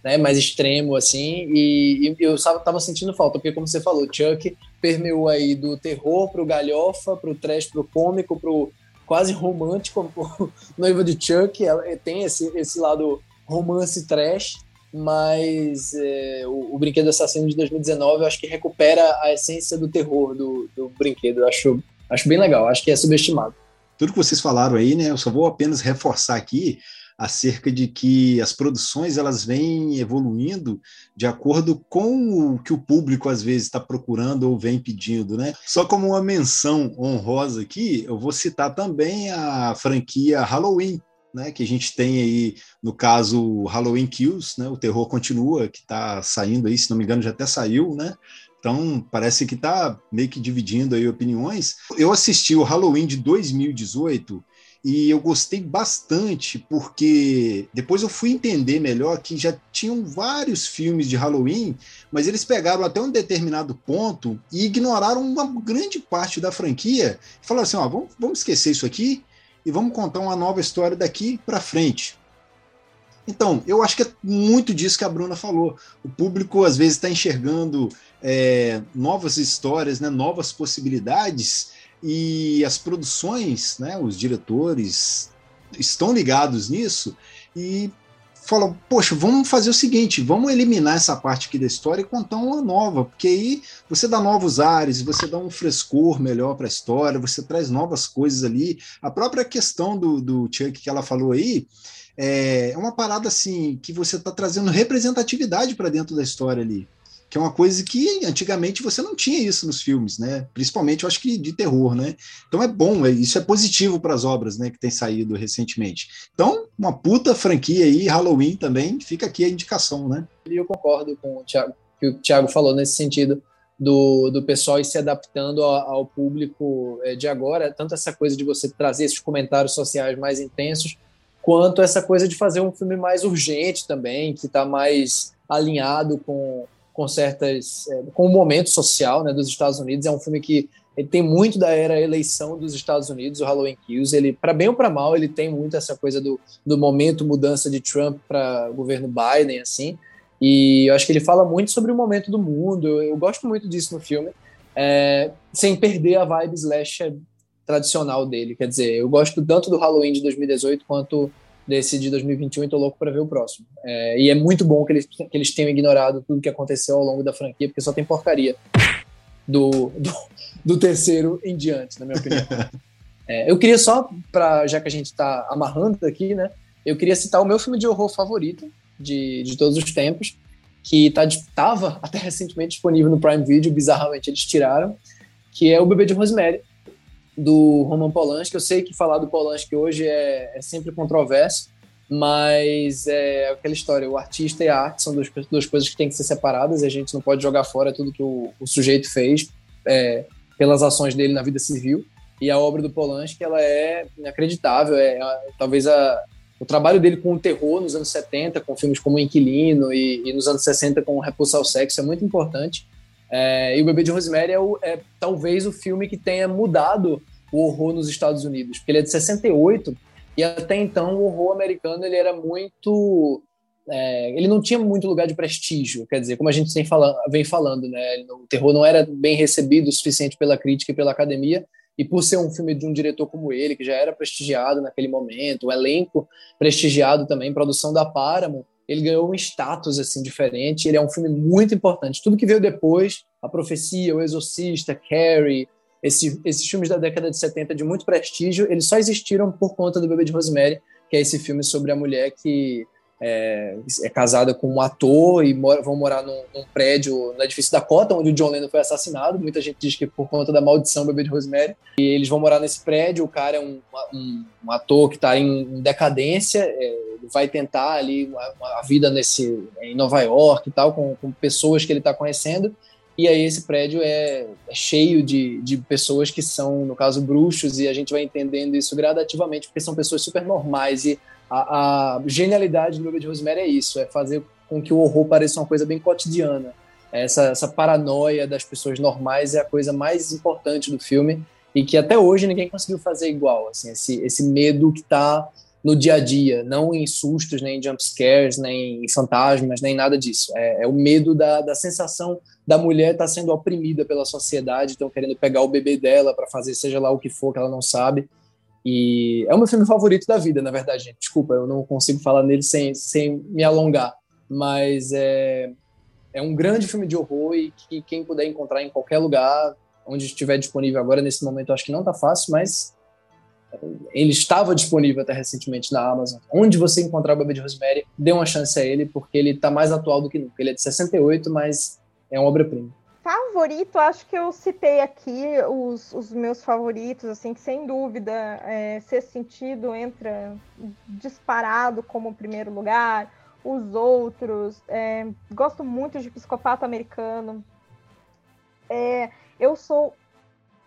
C: né, mais extremo, assim. E, e eu estava sentindo falta, porque, como você falou, Chuck permeou aí do terror pro galhofa, pro trash, pro cômico, pro quase romântico, noiva de Chuck, ela tem esse, esse lado romance trash, mas é, o, o, Brinquedo Assassino de 2019 eu acho que recupera a essência do terror do, do brinquedo. Eu acho, acho bem legal, acho que é subestimado.
A: Tudo que vocês falaram aí, né? Eu só vou apenas reforçar aqui acerca de que as produções elas vêm evoluindo de acordo com o que o público às vezes está procurando ou vem pedindo, né? Só como uma menção honrosa aqui, eu vou citar também a franquia Halloween, né, que a gente tem aí, no caso, Halloween Kills, né, o terror continua, que está saindo aí, se não me engano, já até saiu, né? Então, parece que está meio que dividindo aí opiniões. Eu assisti o Halloween de 2018 e eu gostei bastante porque depois eu fui entender melhor que já tinham vários filmes de Halloween, mas eles pegaram até um determinado ponto e ignoraram uma grande parte da franquia e falaram assim: ó, vamos, vamos esquecer isso aqui e vamos contar uma nova história daqui para frente. Então, eu acho que é muito disso que a Bruna falou. O público às vezes está enxergando é, novas histórias, né, novas possibilidades, e as produções, né, os diretores estão ligados nisso e falam, poxa, vamos fazer o seguinte, vamos eliminar essa parte aqui da história e contar uma nova, porque aí você dá novos ares, você dá um frescor melhor para a história, você traz novas coisas ali. A própria questão do, do Chuck que ela falou aí, é uma parada assim que você está trazendo representatividade para dentro da história ali que é uma coisa que antigamente você não tinha isso nos filmes, né? Principalmente, eu acho que de terror, né? Então é bom, é, isso é positivo para as obras, né, que tem saído recentemente. Então, uma puta franquia aí, Halloween também, fica aqui a indicação, né?
C: E eu concordo com o Thiago, que o Thiago falou nesse sentido do, do pessoal ir se adaptando ao, ao público é, de agora, tanto essa coisa de você trazer esses comentários sociais mais intensos, quanto essa coisa de fazer um filme mais urgente também, que está mais alinhado com com certas é, com o momento social né, dos Estados Unidos. É um filme que ele tem muito da era eleição dos Estados Unidos, o Halloween Kills. Ele, para bem ou para mal, ele tem muito essa coisa do, do momento mudança de Trump para governo Biden, assim. E eu acho que ele fala muito sobre o momento do mundo. Eu, eu gosto muito disso no filme, é, sem perder a vibe slasher tradicional dele. Quer dizer, eu gosto tanto do Halloween de 2018 quanto desse de 2021 e tô louco para ver o próximo. É, e é muito bom que eles, que eles tenham ignorado tudo que aconteceu ao longo da franquia, porque só tem porcaria do, do, do terceiro em diante, na minha opinião. É, eu queria só, pra, já que a gente está amarrando aqui, né? Eu queria citar o meu filme de horror favorito de, de todos os tempos, que estava tá, até recentemente disponível no Prime Video, bizarramente eles tiraram, que é O Bebê de Rosemary, do Roman Polanski. Eu sei que falar do Polanski hoje é, é sempre controverso, mas é aquela história, o artista e a arte são duas, duas coisas que têm que ser separadas e a gente não pode jogar fora tudo que o, o sujeito fez é, pelas ações dele na vida civil. E a obra do Polanski, ela é inacreditável, é, é talvez a, o trabalho dele com o terror nos anos 70, com filmes como Inquilino e, e nos anos 60 com Repulsa ao Sexo é muito importante. É, e o Bebê de Rosemary é, o, é, talvez o filme que tenha mudado o horror nos Estados Unidos, porque ele é de 68 e até então o horror americano ele era muito é, ele não tinha muito lugar de prestígio, quer dizer, como a gente vem falando, né? O terror não era bem recebido o suficiente pela crítica e pela academia, e por ser um filme de um diretor como ele, que já era prestigiado naquele momento, o elenco prestigiado também, produção da Paramount, ele ganhou um status assim diferente. Ele é um filme muito importante. Tudo que veio depois, A Profecia, O Exorcista, Carrie, esse, esses filmes da década de 70 de muito prestígio, eles só existiram por conta do Bebê de Rosemary, que é esse filme sobre a mulher que é, é casada com um ator e mora, vão morar num, num, prédio no edifício da Cota, onde o John Lennon foi assassinado. Muita gente diz que por conta da maldição do Bebê de Rosemary. E eles vão morar nesse prédio. O cara é um, um, um ator que está em decadência. É, vai tentar ali a, vida nesse em Nova York e tal, com, com pessoas que ele está conhecendo. E aí esse prédio é, é, cheio de, de pessoas que são, no caso, bruxos, e a gente vai entendendo isso gradativamente, porque são pessoas super normais. E a, a genialidade do Bebê de Rosemary é isso, é fazer com que o horror pareça uma coisa bem cotidiana. Essa, essa paranoia das pessoas normais é a coisa mais importante do filme e que até hoje ninguém conseguiu fazer igual. Assim, esse, esse medo que está no dia a dia, não em sustos, nem em jump scares, nem em fantasmas, nem nada disso. É, é o medo da, da sensação da mulher estar tá sendo oprimida pela sociedade, estão querendo pegar o bebê dela para fazer seja lá o que for que ela não sabe. E é o meu filme favorito da vida, na verdade, gente. Desculpa, eu não consigo falar nele sem, sem me alongar. Mas é, é um grande filme de horror e que quem puder encontrar em qualquer lugar, onde estiver disponível agora, nesse momento, acho que não está fácil, mas ele estava disponível até recentemente na Amazon. Onde você encontrar o Bebê de Rosemary, dê uma chance a ele, porque ele está mais atual do que nunca. Ele é de 68, mas é uma obra-prima.
B: Favorito, acho que eu citei aqui os, os meus favoritos, assim, que sem dúvida, é, Ser Sentido entra disparado como primeiro lugar. Os outros, é, gosto muito de Psicopata Americano. É, eu sou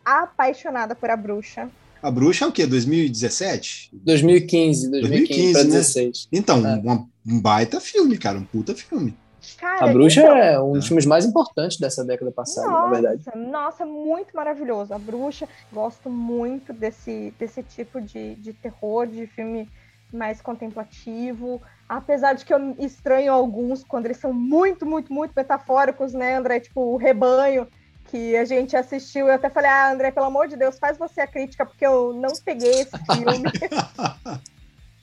B: apaixonada por A Bruxa.
A: A Bruxa é o quê? 2017?
C: 2015, 2015, 2015 para 16.
A: Então, é. um, um baita filme, cara, um puta filme.
C: Cara, a Bruxa então, é um dos filmes mais importantes dessa década passada,
B: nossa,
C: na verdade.
B: Nossa, muito maravilhoso. A Bruxa, gosto muito desse, desse tipo de, de terror, de filme mais contemplativo. Apesar de que eu estranho alguns quando eles são muito, muito, muito metafóricos, né, André? Tipo, o rebanho que a gente assistiu. Eu até falei, ah, André, pelo amor de Deus, faz você a crítica, porque eu não peguei esse filme.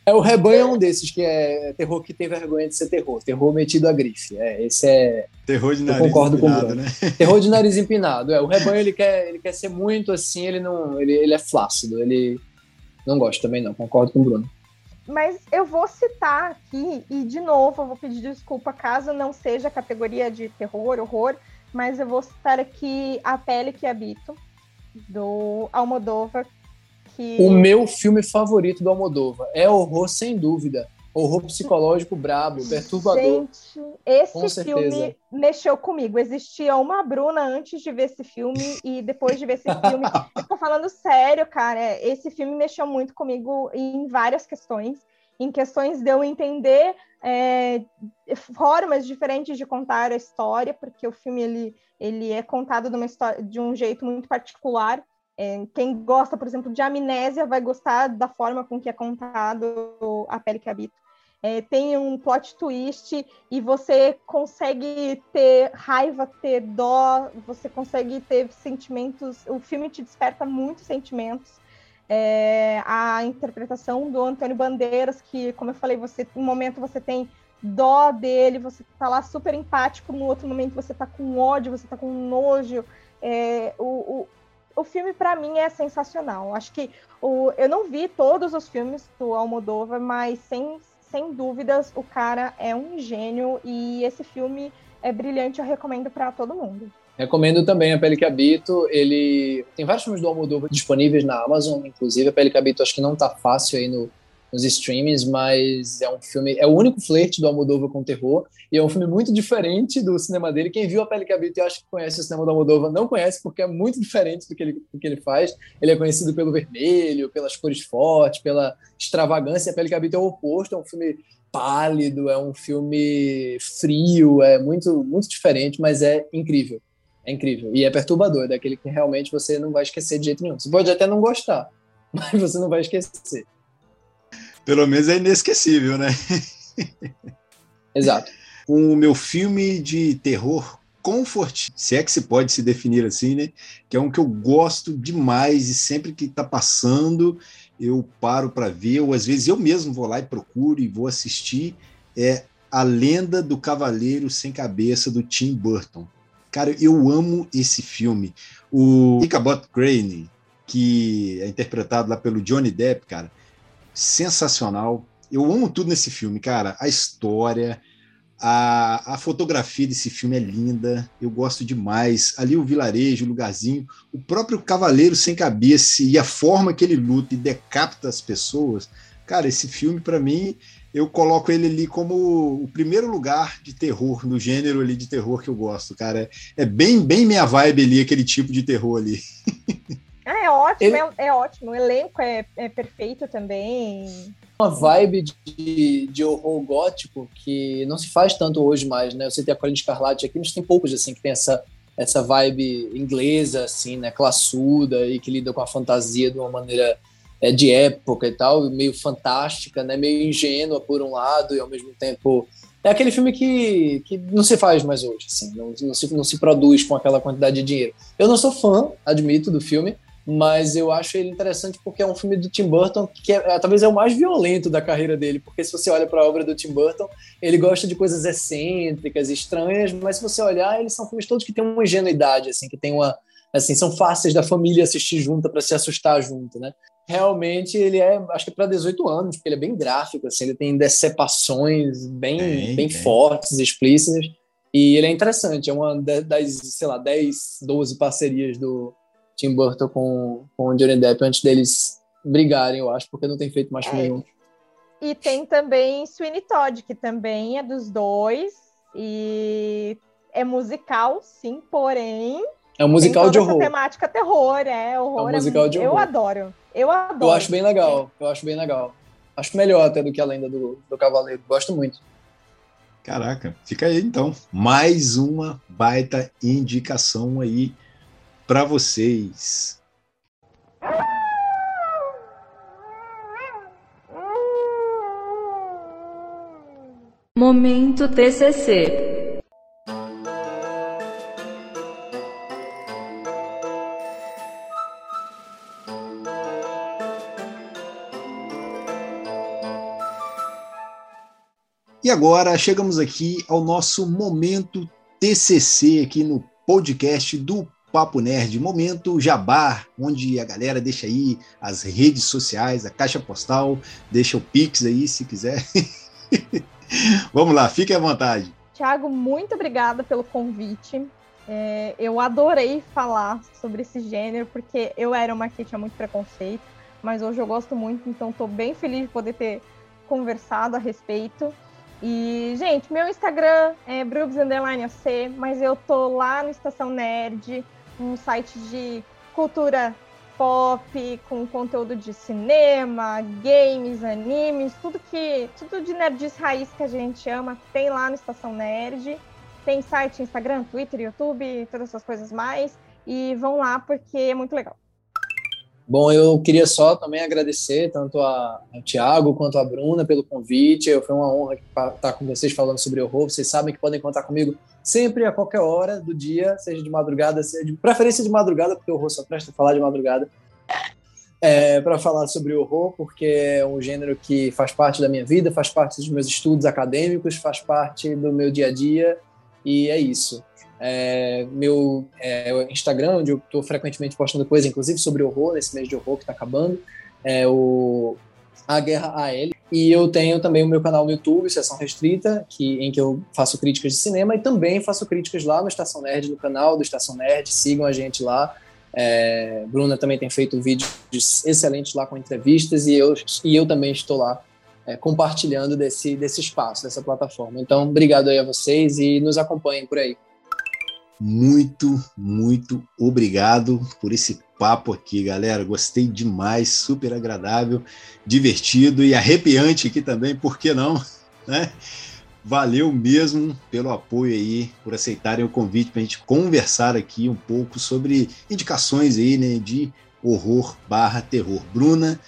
C: É, o rebanho é um desses, que é terror que tem vergonha de ser terror. Terror metido a grife. É, esse é.
A: Terror de nariz concordo empinado, com né?
C: Terror de nariz empinado. É, o rebanho ele quer, ele quer ser muito assim, ele não. Ele, ele é flácido. Ele não gosta também, não. Concordo com o Bruno.
B: Mas eu vou citar aqui, e de novo, eu vou pedir desculpa caso não seja categoria de terror, horror, mas eu vou citar aqui A Pele que Habito, do Almodóvar, que...
C: O meu filme favorito do Almodóvar é horror, sem dúvida. Horror psicológico brabo, perturbador.
B: Gente, esse filme mexeu comigo. Existia uma Bruna antes de ver esse filme e depois de ver esse filme. Eu tô falando sério, cara. Esse filme mexeu muito comigo em várias questões. Em questões de eu entender é, formas diferentes de contar a história, porque o filme ele, ele é contado de, história, de um jeito muito particular. É, quem gosta, por exemplo, de amnésia vai gostar da forma com que é contado a pele que habita. É, tem um plot twist e você consegue ter raiva, ter dó, você consegue ter sentimentos. O filme te desperta muitos sentimentos. É, a interpretação do Antônio Bandeiras, que, como eu falei, você, um momento você tem dó dele, você tá lá super empático, no outro momento você tá com ódio, você tá com nojo. É, o, o filme para mim é sensacional. Acho que o, eu não vi todos os filmes do Almodóvar, mas sem, sem dúvidas o cara é um gênio e esse filme é brilhante. Eu recomendo para todo mundo.
C: Recomendo também A Pele que Habito. Ele tem vários filmes do Almodóvar disponíveis na Amazon, inclusive A Pele que Habito acho que não tá fácil aí no, nos streamings, mas é um filme, é o único flerte do Almodóvar com terror, e é um filme muito diferente do cinema dele. Quem viu A Pele que Habita e acha que conhece o cinema do Almodóvar não conhece, porque é muito diferente do que, ele, do que ele faz. Ele é conhecido pelo vermelho, pelas cores fortes, pela extravagância. A Pele que Habita é o oposto, é um filme pálido, é um filme frio, é muito, muito diferente, mas é incrível. É incrível. E é perturbador, é daquele que realmente você não vai esquecer de jeito nenhum. Você pode até não gostar, mas você não vai esquecer.
A: Pelo menos é inesquecível, né?
C: Exato.
A: o meu filme de terror comfort, se é que se pode se definir assim, né? Que é um que eu gosto demais e sempre que está passando eu paro para ver, ou às vezes eu mesmo vou lá e procuro e vou assistir. É A Lenda do Cavaleiro Sem Cabeça do Tim Burton. Cara, eu amo esse filme. O Ichabod Crane, que é interpretado lá pelo Johnny Depp, cara, sensacional. Eu amo tudo nesse filme, cara. A história, a, a fotografia desse filme é linda. Eu gosto demais. Ali o vilarejo, o lugarzinho, o próprio cavaleiro sem cabeça e a forma que ele luta e decapita as pessoas. Cara, esse filme, para mim, eu coloco ele ali como o primeiro lugar de terror, no gênero ali de terror que eu gosto, cara. É bem, bem minha vibe ali, aquele tipo de terror ali.
B: Ah, é ótimo, Ele... é, é, ótimo. O elenco é, é perfeito também.
C: Uma vibe de, de horror gótico que não se faz tanto hoje mais, né? Você tem a Colin Escarlate aqui, mas tem poucos, assim, que tem essa, essa vibe inglesa, assim, né? Classuda e que lida com a fantasia de uma maneira é, de época e tal, meio fantástica, né? Meio ingênua por um lado e ao mesmo tempo é aquele filme que, que não se faz mais hoje, assim, não, não, se, não se produz com aquela quantidade de dinheiro. Eu não sou fã, admito, do filme, mas eu acho ele interessante porque é um filme do Tim Burton que é, é talvez é o mais violento da carreira dele, porque se você olha para a obra do Tim Burton, ele gosta de coisas excêntricas, estranhas, mas se você olhar, eles são filmes todos que têm uma ingenuidade, assim, que tem uma assim, são fáceis da família assistir junto para se assustar junto, né? Realmente ele é, acho que é para 18 anos, porque ele é bem gráfico, assim, ele tem decepações bem, bem, bem fortes, explícitas, e ele é interessante, é uma das, sei lá, 10, 12 parcerias do Tim Burton com, com o Johnny Depp antes deles brigarem, eu acho, porque não tem feito mais filme é. junto.
B: E tem também Sweeney Todd, que também é dos dois, e é musical, sim, porém
C: é um musical de horror.
B: temática terror, é horror. É um musical é, de horror. Eu adoro. Eu adoro.
C: Eu acho bem legal. Eu acho bem legal. Acho melhor até do que a lenda do, do Cavaleiro. Gosto muito.
A: Caraca, fica aí então. Mais uma baita indicação aí para vocês.
F: Momento TCC
A: E agora chegamos aqui ao nosso momento TCC aqui no podcast do Papo Nerd, momento Jabá, onde a galera deixa aí as redes sociais, a caixa postal, deixa o Pix aí se quiser. Vamos lá, fique à vontade.
B: Tiago, muito obrigada pelo convite. É, eu adorei falar sobre esse gênero, porque eu era uma que tinha muito preconceito, mas hoje eu gosto muito, então estou bem feliz de poder ter conversado a respeito. E, gente, meu Instagram é brubs__ac, mas eu tô lá no Estação Nerd, um site de cultura pop, com conteúdo de cinema, games, animes, tudo que. Tudo de nerdice raiz que a gente ama, tem lá no Estação Nerd. Tem site, Instagram, Twitter, YouTube, todas essas coisas mais. E vão lá porque é muito legal.
C: Bom, eu queria só também agradecer tanto a, ao Tiago quanto a Bruna pelo convite. Foi uma honra estar com vocês falando sobre horror. Vocês sabem que podem contar comigo sempre, a qualquer hora do dia, seja de madrugada, seja de preferência de madrugada, porque o horror só presta a falar de madrugada. É, para falar sobre horror, porque é um gênero que faz parte da minha vida, faz parte dos meus estudos acadêmicos, faz parte do meu dia a dia, e é isso é, meu é, Instagram, onde eu estou frequentemente postando coisa, inclusive sobre horror, nesse mês de horror que está acabando, é o A Guerra AL. E eu tenho também o meu canal no YouTube, Sessão Restrita, que, em que eu faço críticas de cinema e também faço críticas lá no Estação Nerd, no canal do Estação Nerd. Sigam a gente lá. É, Bruna também tem feito vídeos excelentes lá com entrevistas e eu, e eu também estou lá é, compartilhando desse, desse espaço, dessa plataforma. Então, obrigado aí a vocês e nos acompanhem por aí
A: muito, muito obrigado por esse papo aqui, galera. Gostei demais, super agradável, divertido e arrepiante aqui também, por que não? Né? Valeu mesmo pelo apoio aí, por aceitarem o convite para a gente conversar aqui um pouco sobre indicações aí, né, de horror barra terror. Bruna,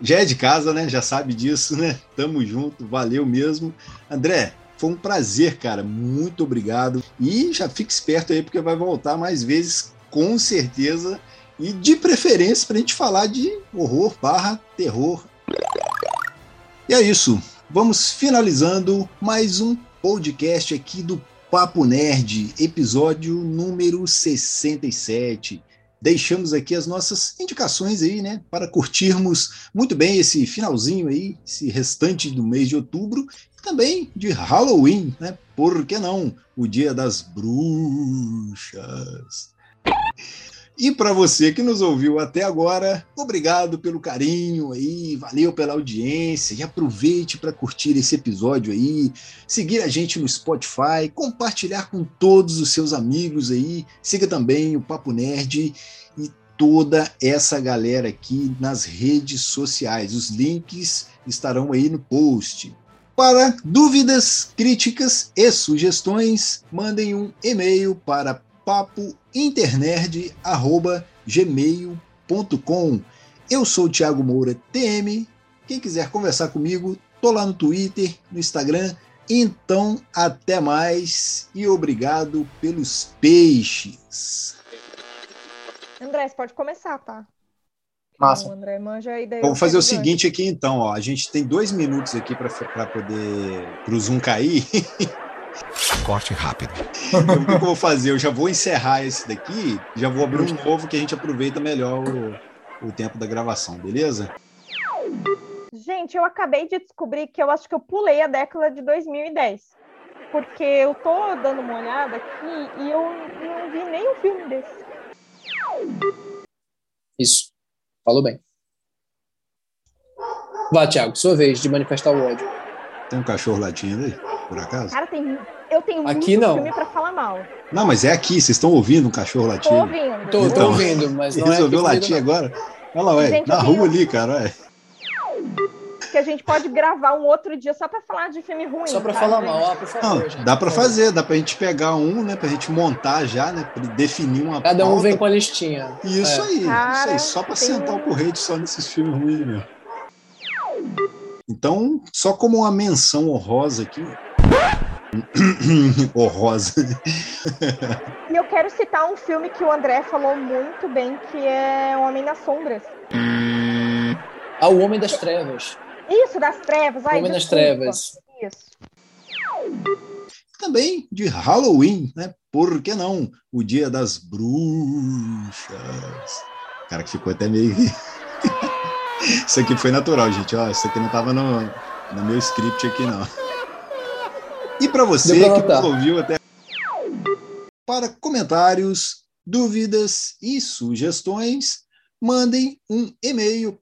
A: já é de casa, né? Já sabe disso, né? Tamo junto, valeu mesmo. André, foi um prazer, cara. Muito obrigado. E já fique esperto aí, porque vai voltar mais vezes, com certeza. E de preferência para a gente falar de horror barra terror. E é isso. Vamos finalizando mais um podcast aqui do Papo Nerd, episódio número 67 deixamos aqui as nossas indicações aí, né, para curtirmos muito bem esse finalzinho aí, esse restante do mês de outubro, também de Halloween, né? Por que não? O Dia das Bruxas. E para você que nos ouviu até agora, obrigado pelo carinho aí, valeu pela audiência e aproveite para curtir esse episódio aí, seguir a gente no Spotify, compartilhar com todos os seus amigos aí, siga também o Papo Nerd e toda essa galera aqui nas redes sociais. Os links estarão aí no post. Para dúvidas, críticas e sugestões, mandem um e-mail para papointernerd@gmail.com. Eu sou o Thiago Moura TM. Quem quiser conversar comigo, tô lá no Twitter, no Instagram. Então, até mais e obrigado pelos peixes.
B: André, você pode começar, tá?
A: Massa. André, manja aí Vamos fazer o seguinte aqui então, ó. A gente tem dois minutos aqui para poder para o Zoom cair.
D: Corte rápido.
A: Então, o que, que eu vou fazer? Eu já vou encerrar esse daqui, já vou abrir um novo que a gente aproveita melhor o, o tempo da gravação, beleza?
B: Gente, eu acabei de descobrir que eu acho que eu pulei a década de 2010. Porque eu tô dando uma olhada aqui e eu não vi nenhum filme desse.
G: Isso. Falou bem. Vá, Thiago, sua vez de manifestar o ódio.
A: Tem um cachorro latindo aí, por acaso?
B: Cara, tem, eu tenho
G: Aqui
B: muito
G: não.
B: filme pra falar mal.
A: Não, mas é aqui, vocês estão ouvindo um cachorro
B: Tô
A: latindo?
B: ouvindo.
G: Tô, tô
A: Então,
G: ouvindo, mas não é
A: Resolveu
G: comigo,
A: latir
G: não.
A: agora? Olha lá, ué,
B: Gente,
A: na
B: eu tenho-
A: rua ali, cara, ué.
B: Que a gente pode gravar um outro dia só pra falar de filme ruim.
G: Só pra
B: tá,
G: falar
B: gente?
G: mal, ah, por favor.
A: Não,
G: gente,
A: dá
G: favor.
A: fazer, dá pra gente pegar um, né, pra gente montar já, né, pra definir uma
G: Cada um
A: pauta.
G: vem com a listinha.
A: Isso
G: É.
A: aí, isso
B: Cara,
A: aí, só pra
B: tem
A: sentar
B: um-
A: o correio só nesses filmes ruins, meu. Então, só como uma menção honrosa aqui. honrosa.
B: E eu quero citar um filme que o André falou muito bem, que é O Homem das Sombras.
G: Ah, o Homem das Trevas.
B: Isso, das trevas. Ai,
G: Homem das
B: desculpa.
G: Trevas.
B: Isso.
A: Também de Halloween, né? Por que não? O Dia das Bruxas. Cara, que ficou até meio. Isso aqui foi natural, gente. Ó, isso aqui não tava no, no meu script aqui, não. E para você que nos ouviu até para comentários, dúvidas e sugestões, mandem um e-mail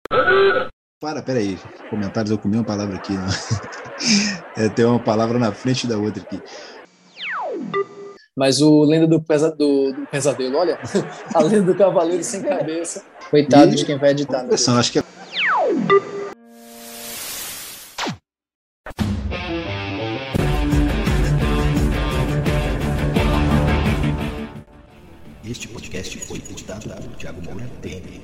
A: para, peraí, comentários eu comi uma palavra aqui, não. É, tem uma palavra na frente da outra aqui.
G: Mas o Lenda do, Pesa- do- do Pesadelo, olha. A Lenda do Cavaleiro Sem Cabeça. Coitado
A: E-
G: de quem vai editar. Deus.
A: Impressão, acho que é
D: Este podcast foi editado por Thiago Moura Temer.